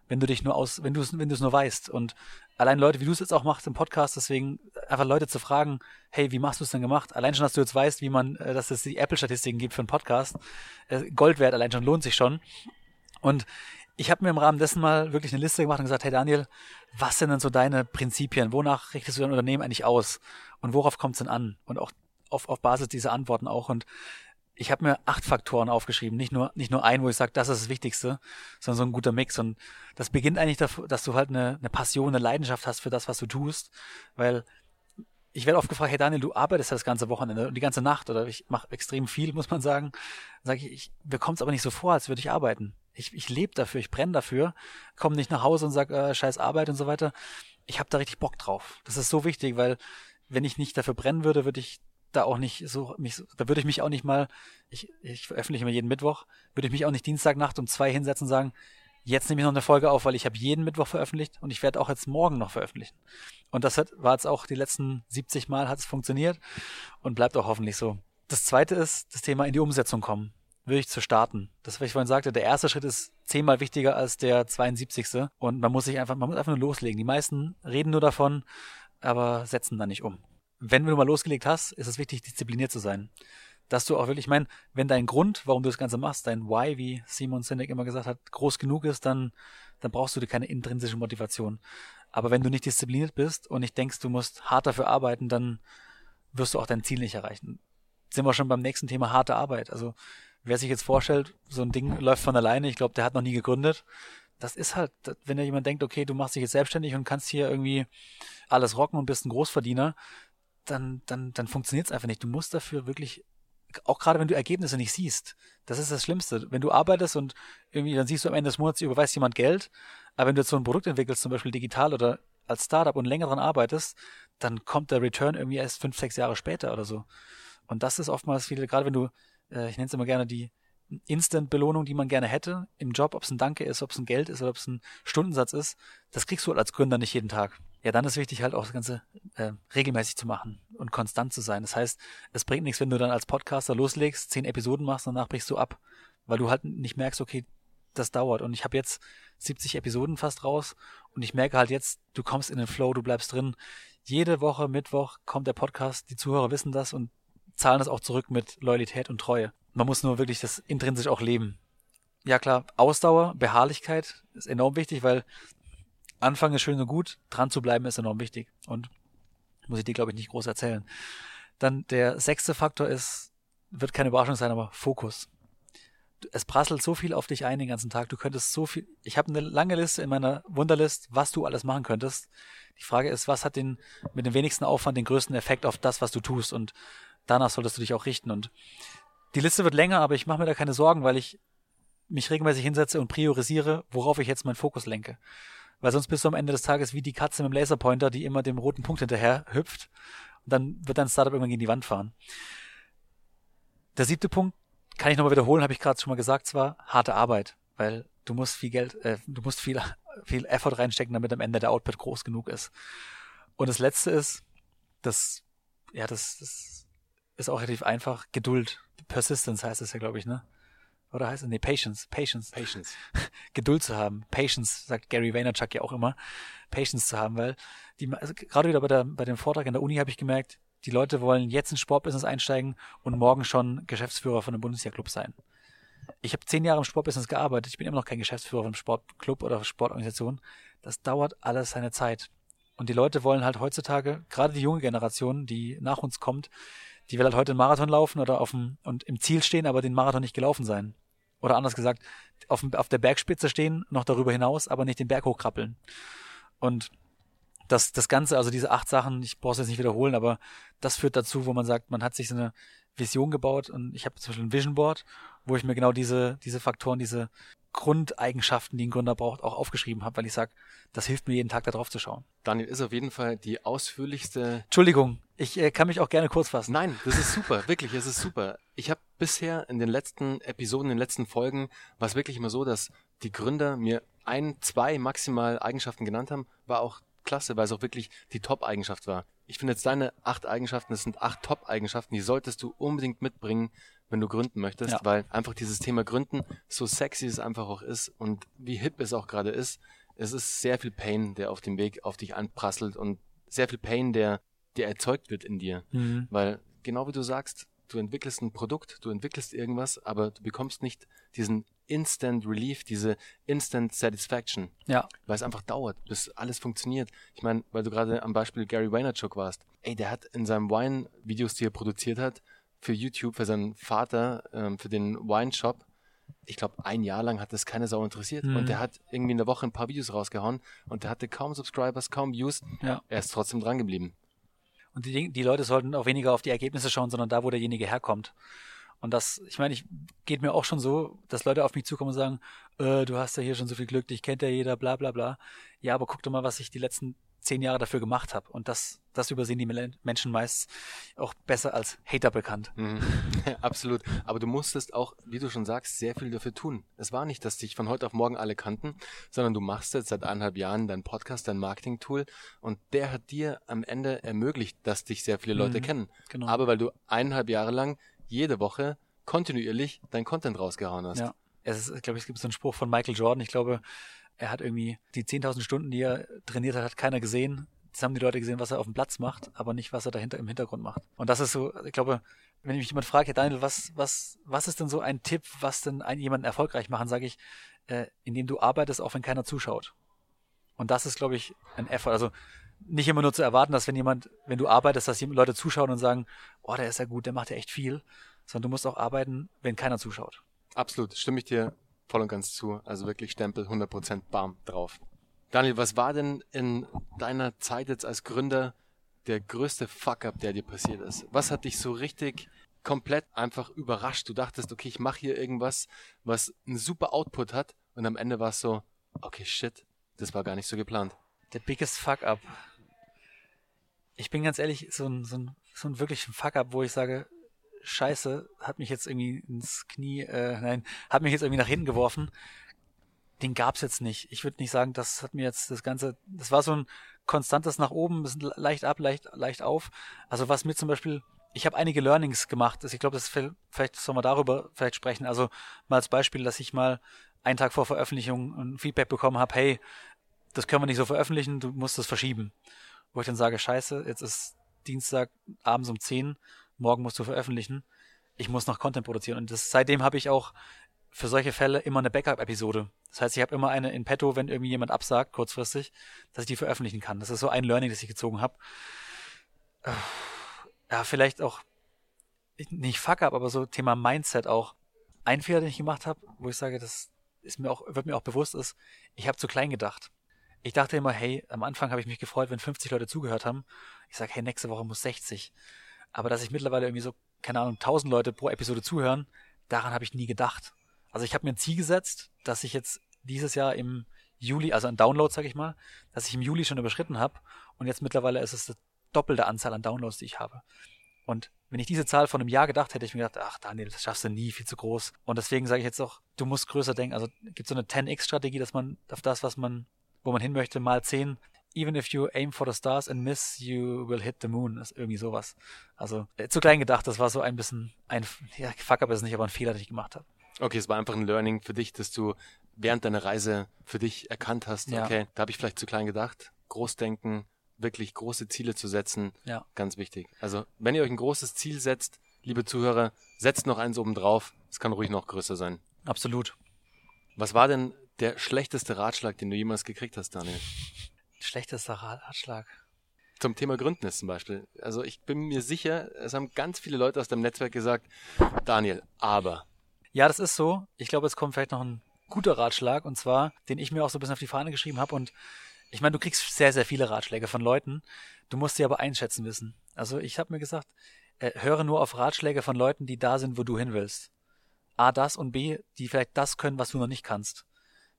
Wenn du dich nur aus, wenn du es, wenn du es nur weißt. Und allein Leute, wie du es jetzt auch machst im Podcast, deswegen einfach Leute zu fragen, hey, wie machst du es denn gemacht? Allein schon, dass du jetzt weißt, wie man, äh, dass es die Apple-Statistiken gibt für einen Podcast, äh, Gold wert allein schon, lohnt sich schon. Und ich habe mir im Rahmen dessen mal wirklich eine Liste gemacht und gesagt, hey Daniel, was sind denn so deine Prinzipien? Wonach richtest du dein Unternehmen eigentlich aus? Und worauf kommt es denn an? Und auch auf, auf Basis dieser Antworten auch. Und ich habe mir acht Faktoren aufgeschrieben, nicht nur nicht nur ein, wo ich sage, das ist das Wichtigste, sondern so ein guter Mix. Und das beginnt eigentlich, dafür, dass du halt eine, eine Passion, eine Leidenschaft hast für das, was du tust, weil ich werde oft gefragt, hey Daniel, du arbeitest das ganze Wochenende und die ganze Nacht oder ich mache extrem viel, muss man sagen. Sage ich, ich mir kommt es aber nicht so vor, als würde ich arbeiten. Ich, ich lebe dafür, ich brenne dafür, komme nicht nach Hause und sag äh, scheiß Arbeit und so weiter. Ich habe da richtig Bock drauf. Das ist so wichtig, weil wenn ich nicht dafür brennen würde, würde ich da auch nicht so mich da würde ich mich auch nicht mal ich ich veröffentliche immer jeden Mittwoch würde ich mich auch nicht Dienstagnacht um zwei hinsetzen und sagen jetzt nehme ich noch eine Folge auf weil ich habe jeden Mittwoch veröffentlicht und ich werde auch jetzt morgen noch veröffentlichen und das hat, war jetzt auch die letzten 70 Mal hat es funktioniert und bleibt auch hoffentlich so das zweite ist das Thema in die Umsetzung kommen wirklich zu starten. Das, was ich vorhin sagte, der erste Schritt ist zehnmal wichtiger als der 72. Und man muss sich einfach, man muss einfach nur loslegen. Die meisten reden nur davon, aber setzen da nicht um. Wenn du mal losgelegt hast, ist es wichtig, diszipliniert zu sein. Dass du auch wirklich, ich meine, wenn dein Grund, warum du das Ganze machst, dein Why, wie Simon Sinek immer gesagt hat, groß genug ist, dann, dann brauchst du dir keine intrinsische Motivation. Aber wenn du nicht diszipliniert bist und nicht denkst, du musst hart dafür arbeiten, dann wirst du auch dein Ziel nicht erreichen. Sind wir schon beim nächsten Thema harte Arbeit. Also wer sich jetzt vorstellt, so ein Ding läuft von alleine, ich glaube, der hat noch nie gegründet. Das ist halt, wenn da jemand denkt, okay, du machst dich jetzt selbstständig und kannst hier irgendwie alles rocken und bist ein Großverdiener, dann, dann, dann funktioniert es einfach nicht. Du musst dafür wirklich, auch gerade wenn du Ergebnisse nicht siehst, das ist das Schlimmste. Wenn du arbeitest und irgendwie, dann siehst du am Ende des Monats, überweist jemand Geld, aber wenn du jetzt so ein Produkt entwickelst, zum Beispiel digital oder als Startup und länger dran arbeitest, dann kommt der Return irgendwie erst fünf, sechs Jahre später oder so. Und das ist oftmals viele, gerade wenn du äh, ich nenne es immer gerne die, Instant-Belohnung, die man gerne hätte im Job, ob es ein Danke ist, ob es ein Geld ist oder ob es ein Stundensatz ist, das kriegst du als Gründer nicht jeden Tag. Ja, dann ist wichtig halt auch das Ganze äh, regelmäßig zu machen und konstant zu sein. Das heißt, es bringt nichts, wenn du dann als Podcaster loslegst, zehn Episoden machst und danach brichst du ab, weil du halt nicht merkst, okay, das dauert. Und ich habe jetzt 70 Episoden fast raus und ich merke halt jetzt, du kommst in den Flow, du bleibst drin. Jede Woche, Mittwoch kommt der Podcast, die Zuhörer wissen das und zahlen das auch zurück mit Loyalität und Treue. Man muss nur wirklich das intrinsisch auch leben. Ja klar, Ausdauer, Beharrlichkeit ist enorm wichtig, weil Anfang ist schön und gut, dran zu bleiben ist enorm wichtig. Und muss ich dir, glaube ich, nicht groß erzählen. Dann der sechste Faktor ist, wird keine Überraschung sein, aber Fokus. Es prasselt so viel auf dich ein den ganzen Tag. Du könntest so viel. Ich habe eine lange Liste in meiner Wunderlist, was du alles machen könntest. Die Frage ist, was hat den mit dem wenigsten Aufwand den größten Effekt auf das, was du tust? Und danach solltest du dich auch richten. Und die Liste wird länger, aber ich mache mir da keine Sorgen, weil ich mich regelmäßig hinsetze und priorisiere, worauf ich jetzt meinen Fokus lenke. Weil sonst bist du am Ende des Tages wie die Katze mit dem Laserpointer, die immer dem roten Punkt hinterher hüpft. Und dann wird dein Startup irgendwann gegen die Wand fahren. Der siebte Punkt, kann ich nochmal wiederholen, habe ich gerade schon mal gesagt, zwar harte Arbeit, weil du musst viel Geld, äh, du musst viel, viel Effort reinstecken, damit am Ende der Output groß genug ist. Und das letzte ist, das, ja, das, das ist auch relativ einfach, Geduld. Persistence heißt es ja, glaube ich, ne? Oder heißt es? Nee, Patience. Patience. Patience. Geduld zu haben. Patience, sagt Gary Vaynerchuk ja auch immer. Patience zu haben, weil die, also gerade wieder bei, der, bei dem Vortrag in der Uni habe ich gemerkt, die Leute wollen jetzt ins Sportbusiness einsteigen und morgen schon Geschäftsführer von einem Bundesjahrclub sein. Ich habe zehn Jahre im Sportbusiness gearbeitet. Ich bin immer noch kein Geschäftsführer von einem Sportclub oder Sportorganisation. Das dauert alles seine Zeit. Und die Leute wollen halt heutzutage, gerade die junge Generation, die nach uns kommt, die will halt heute einen Marathon laufen oder auf dem, und im Ziel stehen, aber den Marathon nicht gelaufen sein. Oder anders gesagt, auf, auf der Bergspitze stehen, noch darüber hinaus, aber nicht den Berg hochkrabbeln. Und das, das Ganze, also diese acht Sachen, ich brauche es jetzt nicht wiederholen, aber das führt dazu, wo man sagt, man hat sich so eine Vision gebaut und ich habe zum Beispiel ein Vision Board, wo ich mir genau diese, diese Faktoren, diese Grundeigenschaften, die ein Gründer braucht, auch aufgeschrieben habe, weil ich sage, das hilft mir jeden Tag da drauf zu schauen. Daniel ist auf jeden Fall die ausführlichste. Entschuldigung, ich äh, kann mich auch gerne kurz fassen. Nein, das ist super, wirklich, es ist super. Ich habe bisher in den letzten Episoden, in den letzten Folgen, war es wirklich immer so, dass die Gründer mir ein, zwei maximal Eigenschaften genannt haben, war auch klasse, weil es auch wirklich die Top-Eigenschaft war. Ich finde jetzt deine acht Eigenschaften, das sind acht Top-Eigenschaften, die solltest du unbedingt mitbringen, wenn du gründen möchtest, ja. weil einfach dieses Thema Gründen, so sexy es einfach auch ist und wie hip es auch gerade ist, es ist sehr viel Pain, der auf dem Weg auf dich anprasselt und sehr viel Pain, der, der erzeugt wird in dir. Mhm. Weil, genau wie du sagst, du entwickelst ein Produkt, du entwickelst irgendwas, aber du bekommst nicht diesen Instant Relief, diese Instant Satisfaction. Ja. Weil es einfach dauert, bis alles funktioniert. Ich meine, weil du gerade am Beispiel Gary Vaynerchuk warst. Ey, der hat in seinem Wine-Videos, die er produziert hat, für YouTube, für seinen Vater, ähm, für den Wine-Shop, ich glaube, ein Jahr lang hat das keine Sau interessiert. Mhm. Und der hat irgendwie in der Woche ein paar Videos rausgehauen und der hatte kaum Subscribers, kaum Views. Ja. Er ist trotzdem dran geblieben. Und die, die Leute sollten auch weniger auf die Ergebnisse schauen, sondern da, wo derjenige herkommt. Und das, ich meine, ich geht mir auch schon so, dass Leute auf mich zukommen und sagen, äh, du hast ja hier schon so viel Glück, dich kennt ja jeder, bla bla bla. Ja, aber guck doch mal, was ich die letzten zehn Jahre dafür gemacht habe. Und das, das übersehen die Menschen meist auch besser als Hater bekannt. Mhm. Absolut. Aber du musstest auch, wie du schon sagst, sehr viel dafür tun. Es war nicht, dass dich von heute auf morgen alle kannten, sondern du machst jetzt seit eineinhalb Jahren deinen Podcast, dein Marketing-Tool und der hat dir am Ende ermöglicht, dass dich sehr viele Leute mhm. kennen. Genau. Aber weil du eineinhalb Jahre lang jede Woche kontinuierlich dein Content rausgehauen hast. Ja. Es ist, ich glaube, es gibt so einen Spruch von Michael Jordan. Ich glaube, er hat irgendwie die 10.000 Stunden, die er trainiert hat, hat keiner gesehen. Das haben die Leute gesehen, was er auf dem Platz macht, aber nicht, was er dahinter im Hintergrund macht. Und das ist so, ich glaube, wenn mich jemand fragt, Daniel, was, was, was ist denn so ein Tipp, was denn einen, jemanden erfolgreich machen, sage ich, äh, indem du arbeitest, auch wenn keiner zuschaut. Und das ist, glaube ich, ein Effort. Also nicht immer nur zu erwarten, dass wenn jemand, wenn du arbeitest, dass Leute zuschauen und sagen, oh, der ist ja gut, der macht ja echt viel, sondern du musst auch arbeiten, wenn keiner zuschaut. Absolut, stimme ich dir voll und ganz zu. Also wirklich Stempel 100% Bam drauf. Daniel, was war denn in deiner Zeit jetzt als Gründer der größte Fuck-up, der dir passiert ist? Was hat dich so richtig komplett einfach überrascht? Du dachtest, okay, ich mache hier irgendwas, was einen super Output hat und am Ende war es so, okay, shit, das war gar nicht so geplant. Der biggest Fuck-up. Ich bin ganz ehrlich, so ein, so ein, so ein wirklich Fuck-up, wo ich sage, scheiße, hat mich jetzt irgendwie ins Knie, äh, nein, hat mich jetzt irgendwie nach hinten geworfen. Den gab's jetzt nicht. Ich würde nicht sagen, das hat mir jetzt das Ganze, das war so ein konstantes nach oben, bisschen leicht ab, leicht, leicht auf. Also was mir zum Beispiel, ich habe einige Learnings gemacht. Also ich glaube, das vielleicht sollen wir darüber vielleicht sprechen. Also mal als Beispiel, dass ich mal einen Tag vor Veröffentlichung ein Feedback bekommen habe, hey, das können wir nicht so veröffentlichen, du musst das verschieben. Wo ich dann sage, scheiße, jetzt ist Dienstag abends um 10, morgen musst du veröffentlichen. Ich muss noch Content produzieren. Und das, seitdem habe ich auch für solche Fälle immer eine Backup-Episode. Das heißt, ich habe immer eine in petto, wenn irgendwie jemand absagt, kurzfristig, dass ich die veröffentlichen kann. Das ist so ein Learning, das ich gezogen habe. Ja, vielleicht auch nicht Fuck up, aber so Thema Mindset auch. Ein Fehler, den ich gemacht habe, wo ich sage, das ist mir auch, wird mir auch bewusst ist, ich habe zu klein gedacht. Ich dachte immer, hey, am Anfang habe ich mich gefreut, wenn 50 Leute zugehört haben. Ich sage, hey, nächste Woche muss 60. Aber dass ich mittlerweile irgendwie so, keine Ahnung, 1000 Leute pro Episode zuhören, daran habe ich nie gedacht. Also ich habe mir ein Ziel gesetzt, dass ich jetzt dieses Jahr im Juli, also ein Download, sage ich mal, dass ich im Juli schon überschritten habe und jetzt mittlerweile ist es die doppelte Anzahl an Downloads, die ich habe. Und wenn ich diese Zahl von einem Jahr gedacht hätte, ich mir gedacht, ach Daniel, das schaffst du nie, viel zu groß. Und deswegen sage ich jetzt auch, du musst größer denken. Also gibt so eine 10x-Strategie, dass man auf das, was man, wo man hin möchte, mal 10. Even if you aim for the stars and miss, you will hit the moon. Das ist irgendwie sowas. Also äh, zu klein gedacht, das war so ein bisschen ein, ja, fuck up ist nicht, aber ein Fehler, den ich gemacht habe. Okay, es war einfach ein Learning für dich, dass du während deiner Reise für dich erkannt hast, ja. okay, da habe ich vielleicht zu klein gedacht. Großdenken, wirklich große Ziele zu setzen, ja. ganz wichtig. Also, wenn ihr euch ein großes Ziel setzt, liebe Zuhörer, setzt noch eins oben drauf. Es kann ruhig noch größer sein. Absolut. Was war denn der schlechteste Ratschlag, den du jemals gekriegt hast, Daniel? Schlechtester Ratschlag. Zum Thema Gründnis zum Beispiel. Also ich bin mir sicher, es haben ganz viele Leute aus dem Netzwerk gesagt, Daniel, aber ja, das ist so. Ich glaube, es kommt vielleicht noch ein guter Ratschlag und zwar, den ich mir auch so ein bisschen auf die Fahne geschrieben habe und ich meine, du kriegst sehr, sehr viele Ratschläge von Leuten. Du musst sie aber einschätzen wissen. Also ich habe mir gesagt, äh, höre nur auf Ratschläge von Leuten, die da sind, wo du hin willst. A, das und B, die vielleicht das können, was du noch nicht kannst.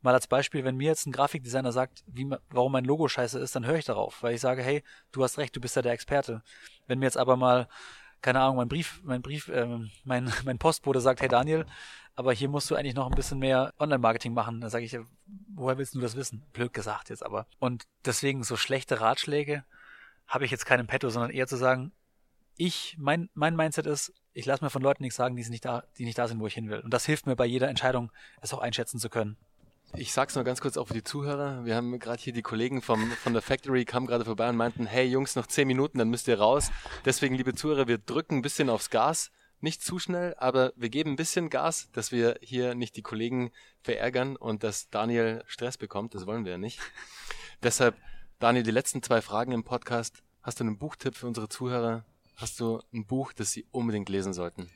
Mal als Beispiel, wenn mir jetzt ein Grafikdesigner sagt, wie, warum mein Logo scheiße ist, dann höre ich darauf, weil ich sage, hey, du hast recht, du bist ja der Experte. Wenn mir jetzt aber mal keine Ahnung, mein Brief, mein Brief, äh, mein, mein Postbote sagt, hey Daniel, aber hier musst du eigentlich noch ein bisschen mehr Online-Marketing machen. Da sage ich, woher willst du das wissen? Blöd gesagt jetzt aber. Und deswegen so schlechte Ratschläge habe ich jetzt keinen Petto, sondern eher zu sagen, ich, mein, mein Mindset ist, ich lasse mir von Leuten nichts sagen, die nicht da, die nicht da sind, wo ich hin will. Und das hilft mir bei jeder Entscheidung, es auch einschätzen zu können. Ich sag's nur ganz kurz auch für die Zuhörer. Wir haben gerade hier die Kollegen vom, von der Factory kamen gerade vorbei und meinten, hey Jungs, noch zehn Minuten, dann müsst ihr raus. Deswegen, liebe Zuhörer, wir drücken ein bisschen aufs Gas. Nicht zu schnell, aber wir geben ein bisschen Gas, dass wir hier nicht die Kollegen verärgern und dass Daniel Stress bekommt. Das wollen wir ja nicht. Deshalb, Daniel, die letzten zwei Fragen im Podcast. Hast du einen Buchtipp für unsere Zuhörer? Hast du ein Buch, das sie unbedingt lesen sollten?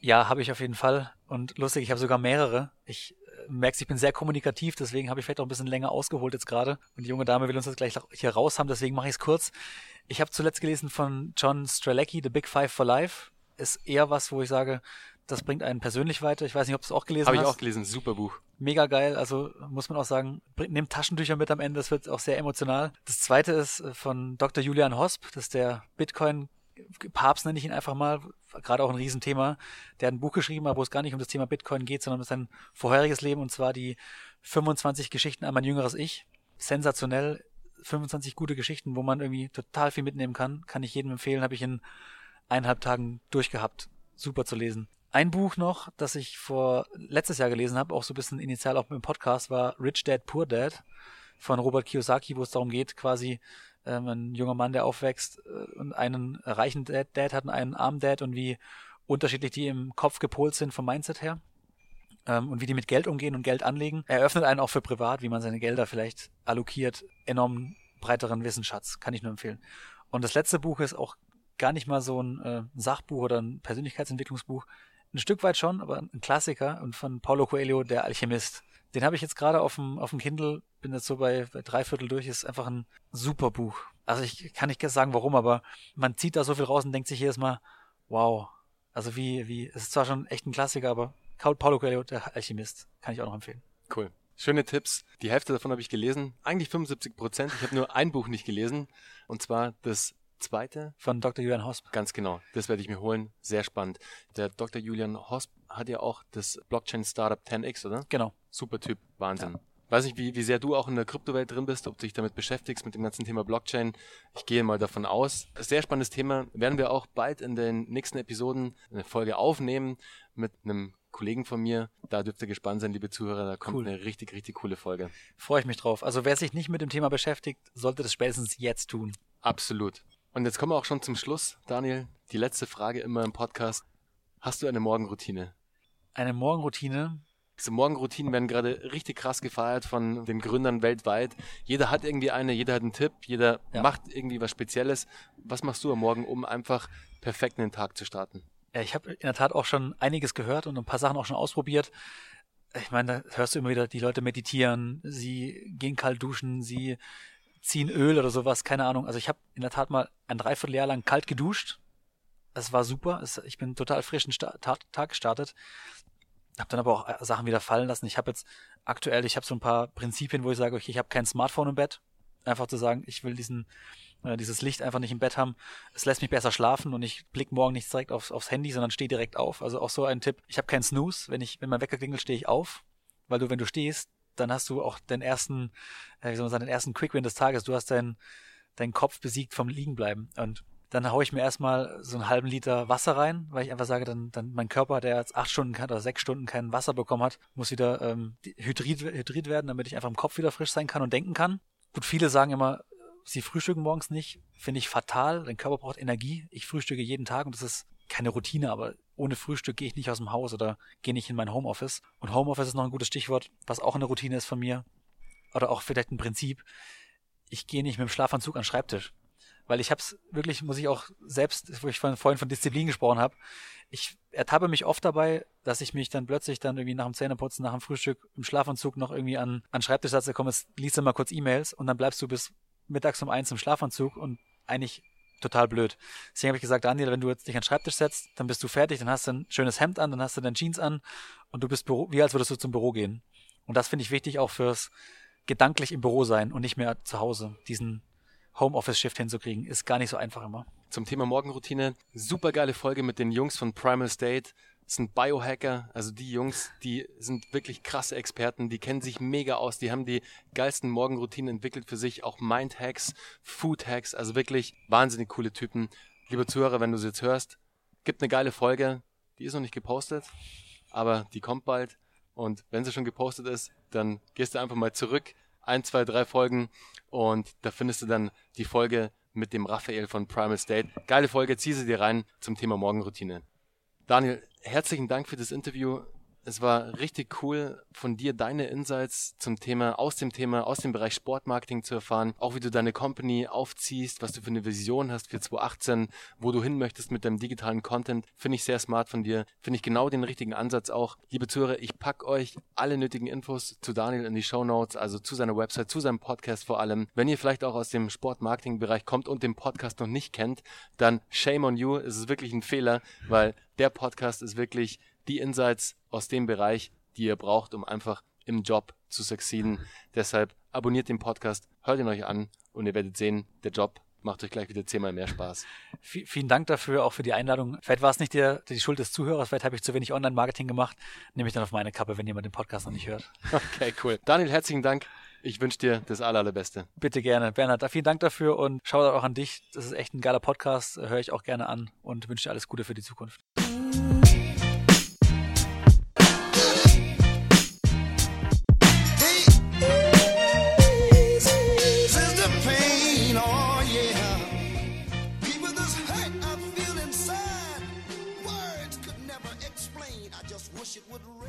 Ja, habe ich auf jeden Fall. Und lustig, ich habe sogar mehrere. Ich merkst, ich bin sehr kommunikativ, deswegen habe ich vielleicht auch ein bisschen länger ausgeholt jetzt gerade. Und die junge Dame will uns das gleich hier raus haben, deswegen mache ich es kurz. Ich habe zuletzt gelesen von John Stralecki, The Big Five for Life. Ist eher was, wo ich sage, das bringt einen persönlich weiter. Ich weiß nicht, ob du es auch gelesen hab hast. Habe ich auch gelesen, super Buch. Mega geil, also muss man auch sagen, nimmt Taschentücher mit am Ende, das wird auch sehr emotional. Das zweite ist äh, von Dr. Julian Hosp, das ist der Bitcoin Papst nenne ich ihn einfach mal, gerade auch ein Riesenthema. Der hat ein Buch geschrieben, wo es gar nicht um das Thema Bitcoin geht, sondern um sein vorheriges Leben und zwar die 25 Geschichten an mein jüngeres Ich. Sensationell. 25 gute Geschichten, wo man irgendwie total viel mitnehmen kann. Kann ich jedem empfehlen, habe ich in eineinhalb Tagen durchgehabt. Super zu lesen. Ein Buch noch, das ich vor letztes Jahr gelesen habe, auch so ein bisschen initial auch im Podcast, war Rich Dad Poor Dad von Robert Kiyosaki, wo es darum geht, quasi ähm, ein junger Mann, der aufwächst äh, und einen reichen Dad, Dad hat und einen armen Dad und wie unterschiedlich die im Kopf gepolt sind vom Mindset her ähm, und wie die mit Geld umgehen und Geld anlegen. Er öffnet einen auch für privat, wie man seine Gelder vielleicht allokiert, enorm breiteren Wissensschatz, kann ich nur empfehlen. Und das letzte Buch ist auch gar nicht mal so ein äh, Sachbuch oder ein Persönlichkeitsentwicklungsbuch. Ein Stück weit schon, aber ein Klassiker und von Paulo Coelho, der Alchemist. Den habe ich jetzt gerade auf dem, auf dem Kindle, bin jetzt so bei, bei drei Viertel durch, ist einfach ein super Buch. Also ich kann nicht sagen, warum, aber man zieht da so viel raus und denkt sich jedes Mal, wow. Also wie, wie, es ist zwar schon echt ein Klassiker, aber Paulo Coelho, der Alchemist, kann ich auch noch empfehlen. Cool. Schöne Tipps. Die Hälfte davon habe ich gelesen. Eigentlich 75 Prozent. Ich habe nur ein Buch nicht gelesen. Und zwar das zweite? Von Dr. Julian Hosp. Ganz genau. Das werde ich mir holen. Sehr spannend. Der Dr. Julian Hosp hat ja auch das Blockchain-Startup 10x, oder? Genau. Super Typ. Wahnsinn. Ja. Weiß nicht, wie, wie sehr du auch in der Kryptowelt drin bist, ob du dich damit beschäftigst, mit dem ganzen Thema Blockchain. Ich gehe mal davon aus. Sehr spannendes Thema. Werden wir auch bald in den nächsten Episoden eine Folge aufnehmen mit einem Kollegen von mir. Da dürft ihr gespannt sein, liebe Zuhörer. Da kommt cool. eine richtig, richtig coole Folge. Freue ich mich drauf. Also wer sich nicht mit dem Thema beschäftigt, sollte das spätestens jetzt tun. Absolut. Und jetzt kommen wir auch schon zum Schluss, Daniel. Die letzte Frage immer im Podcast. Hast du eine Morgenroutine? Eine Morgenroutine? Diese Morgenroutinen werden gerade richtig krass gefeiert von den Gründern weltweit. Jeder hat irgendwie eine, jeder hat einen Tipp, jeder ja. macht irgendwie was Spezielles. Was machst du am Morgen, um einfach perfekt in den Tag zu starten? Ja, ich habe in der Tat auch schon einiges gehört und ein paar Sachen auch schon ausprobiert. Ich meine, da hörst du immer wieder, die Leute meditieren, sie gehen kalt duschen, sie ziehen Öl oder sowas, keine Ahnung. Also ich habe in der Tat mal ein Dreivierteljahr lang kalt geduscht. Es war super. ich bin total frisch in den Tag gestartet. Habe dann aber auch äh, Sachen wieder fallen lassen. Ich habe jetzt aktuell, ich habe so ein paar Prinzipien, wo ich sage, okay, ich habe kein Smartphone im Bett. Einfach zu sagen, ich will diesen äh, dieses Licht einfach nicht im Bett haben. Es lässt mich besser schlafen und ich blick morgen nicht direkt aufs, aufs Handy, sondern stehe direkt auf. Also auch so ein Tipp. Ich habe keinen Snooze. Wenn ich, wenn mein Wecker klingelt, stehe ich auf, weil du, wenn du stehst, dann hast du auch den ersten, äh, wie soll man sagen, den ersten Quick-Win des Tages. Du hast deinen deinen Kopf besiegt vom Liegenbleiben. Und dann haue ich mir erstmal so einen halben Liter Wasser rein, weil ich einfach sage, dann, dann mein Körper, der jetzt acht Stunden oder sechs Stunden kein Wasser bekommen hat, muss wieder ähm, hydriert, hydriert werden, damit ich einfach im Kopf wieder frisch sein kann und denken kann. Gut, viele sagen immer, sie frühstücken morgens nicht, finde ich fatal. Dein Körper braucht Energie. Ich frühstücke jeden Tag und das ist keine Routine, aber ohne Frühstück gehe ich nicht aus dem Haus oder gehe nicht in mein Homeoffice. Und Homeoffice ist noch ein gutes Stichwort, was auch eine Routine ist von mir. Oder auch vielleicht ein Prinzip. Ich gehe nicht mit dem Schlafanzug an den Schreibtisch weil ich habe es wirklich, muss ich auch selbst, wo ich vorhin von Disziplin gesprochen habe, ich ertappe mich oft dabei, dass ich mich dann plötzlich dann irgendwie nach dem Zähneputzen, nach dem Frühstück im Schlafanzug noch irgendwie an, an Schreibtisch setze, komm, jetzt liest du mal kurz E-Mails und dann bleibst du bis mittags um eins im Schlafanzug und eigentlich total blöd. Deswegen habe ich gesagt, Daniel, wenn du jetzt dich an den Schreibtisch setzt, dann bist du fertig, dann hast du ein schönes Hemd an, dann hast du deine Jeans an und du bist Büro, wie als würdest du zum Büro gehen. Und das finde ich wichtig auch fürs gedanklich im Büro sein und nicht mehr zu Hause. Diesen Homeoffice-Shift hinzukriegen, ist gar nicht so einfach immer. Zum Thema Morgenroutine, super geile Folge mit den Jungs von Primal State. Das sind Biohacker, also die Jungs, die sind wirklich krasse Experten, die kennen sich mega aus, die haben die geilsten Morgenroutinen entwickelt für sich, auch Mind-Hacks, Food-Hacks, also wirklich wahnsinnig coole Typen. Lieber Zuhörer, wenn du sie jetzt hörst, gibt eine geile Folge, die ist noch nicht gepostet, aber die kommt bald. Und wenn sie schon gepostet ist, dann gehst du einfach mal zurück, ein, zwei, drei Folgen und da findest du dann die Folge mit dem Raphael von Primal State. Geile Folge, zieh sie dir rein zum Thema Morgenroutine. Daniel, herzlichen Dank für das Interview. Es war richtig cool, von dir deine Insights zum Thema, aus dem Thema, aus dem Bereich Sportmarketing zu erfahren. Auch wie du deine Company aufziehst, was du für eine Vision hast für 2018, wo du hin möchtest mit deinem digitalen Content. Finde ich sehr smart von dir. Finde ich genau den richtigen Ansatz auch. Liebe Zuhörer, ich pack euch alle nötigen Infos zu Daniel in die Show Notes, also zu seiner Website, zu seinem Podcast vor allem. Wenn ihr vielleicht auch aus dem Sportmarketing-Bereich kommt und den Podcast noch nicht kennt, dann shame on you. Es ist wirklich ein Fehler, weil der Podcast ist wirklich die Insights aus dem Bereich, die ihr braucht, um einfach im Job zu succeeden. Deshalb abonniert den Podcast, hört ihn euch an und ihr werdet sehen, der Job macht euch gleich wieder zehnmal mehr Spaß. V vielen Dank dafür, auch für die Einladung. Vielleicht war es nicht der, die Schuld des Zuhörers, vielleicht habe ich zu wenig Online-Marketing gemacht. Nehme ich dann auf meine Kappe, wenn jemand den Podcast noch nicht hört. Okay, cool. Daniel, herzlichen Dank. Ich wünsche dir das aller, allerbeste. Bitte gerne. Bernhard, vielen Dank dafür und schau auch an dich. Das ist echt ein geiler Podcast, höre ich auch gerne an und wünsche dir alles Gute für die Zukunft. it would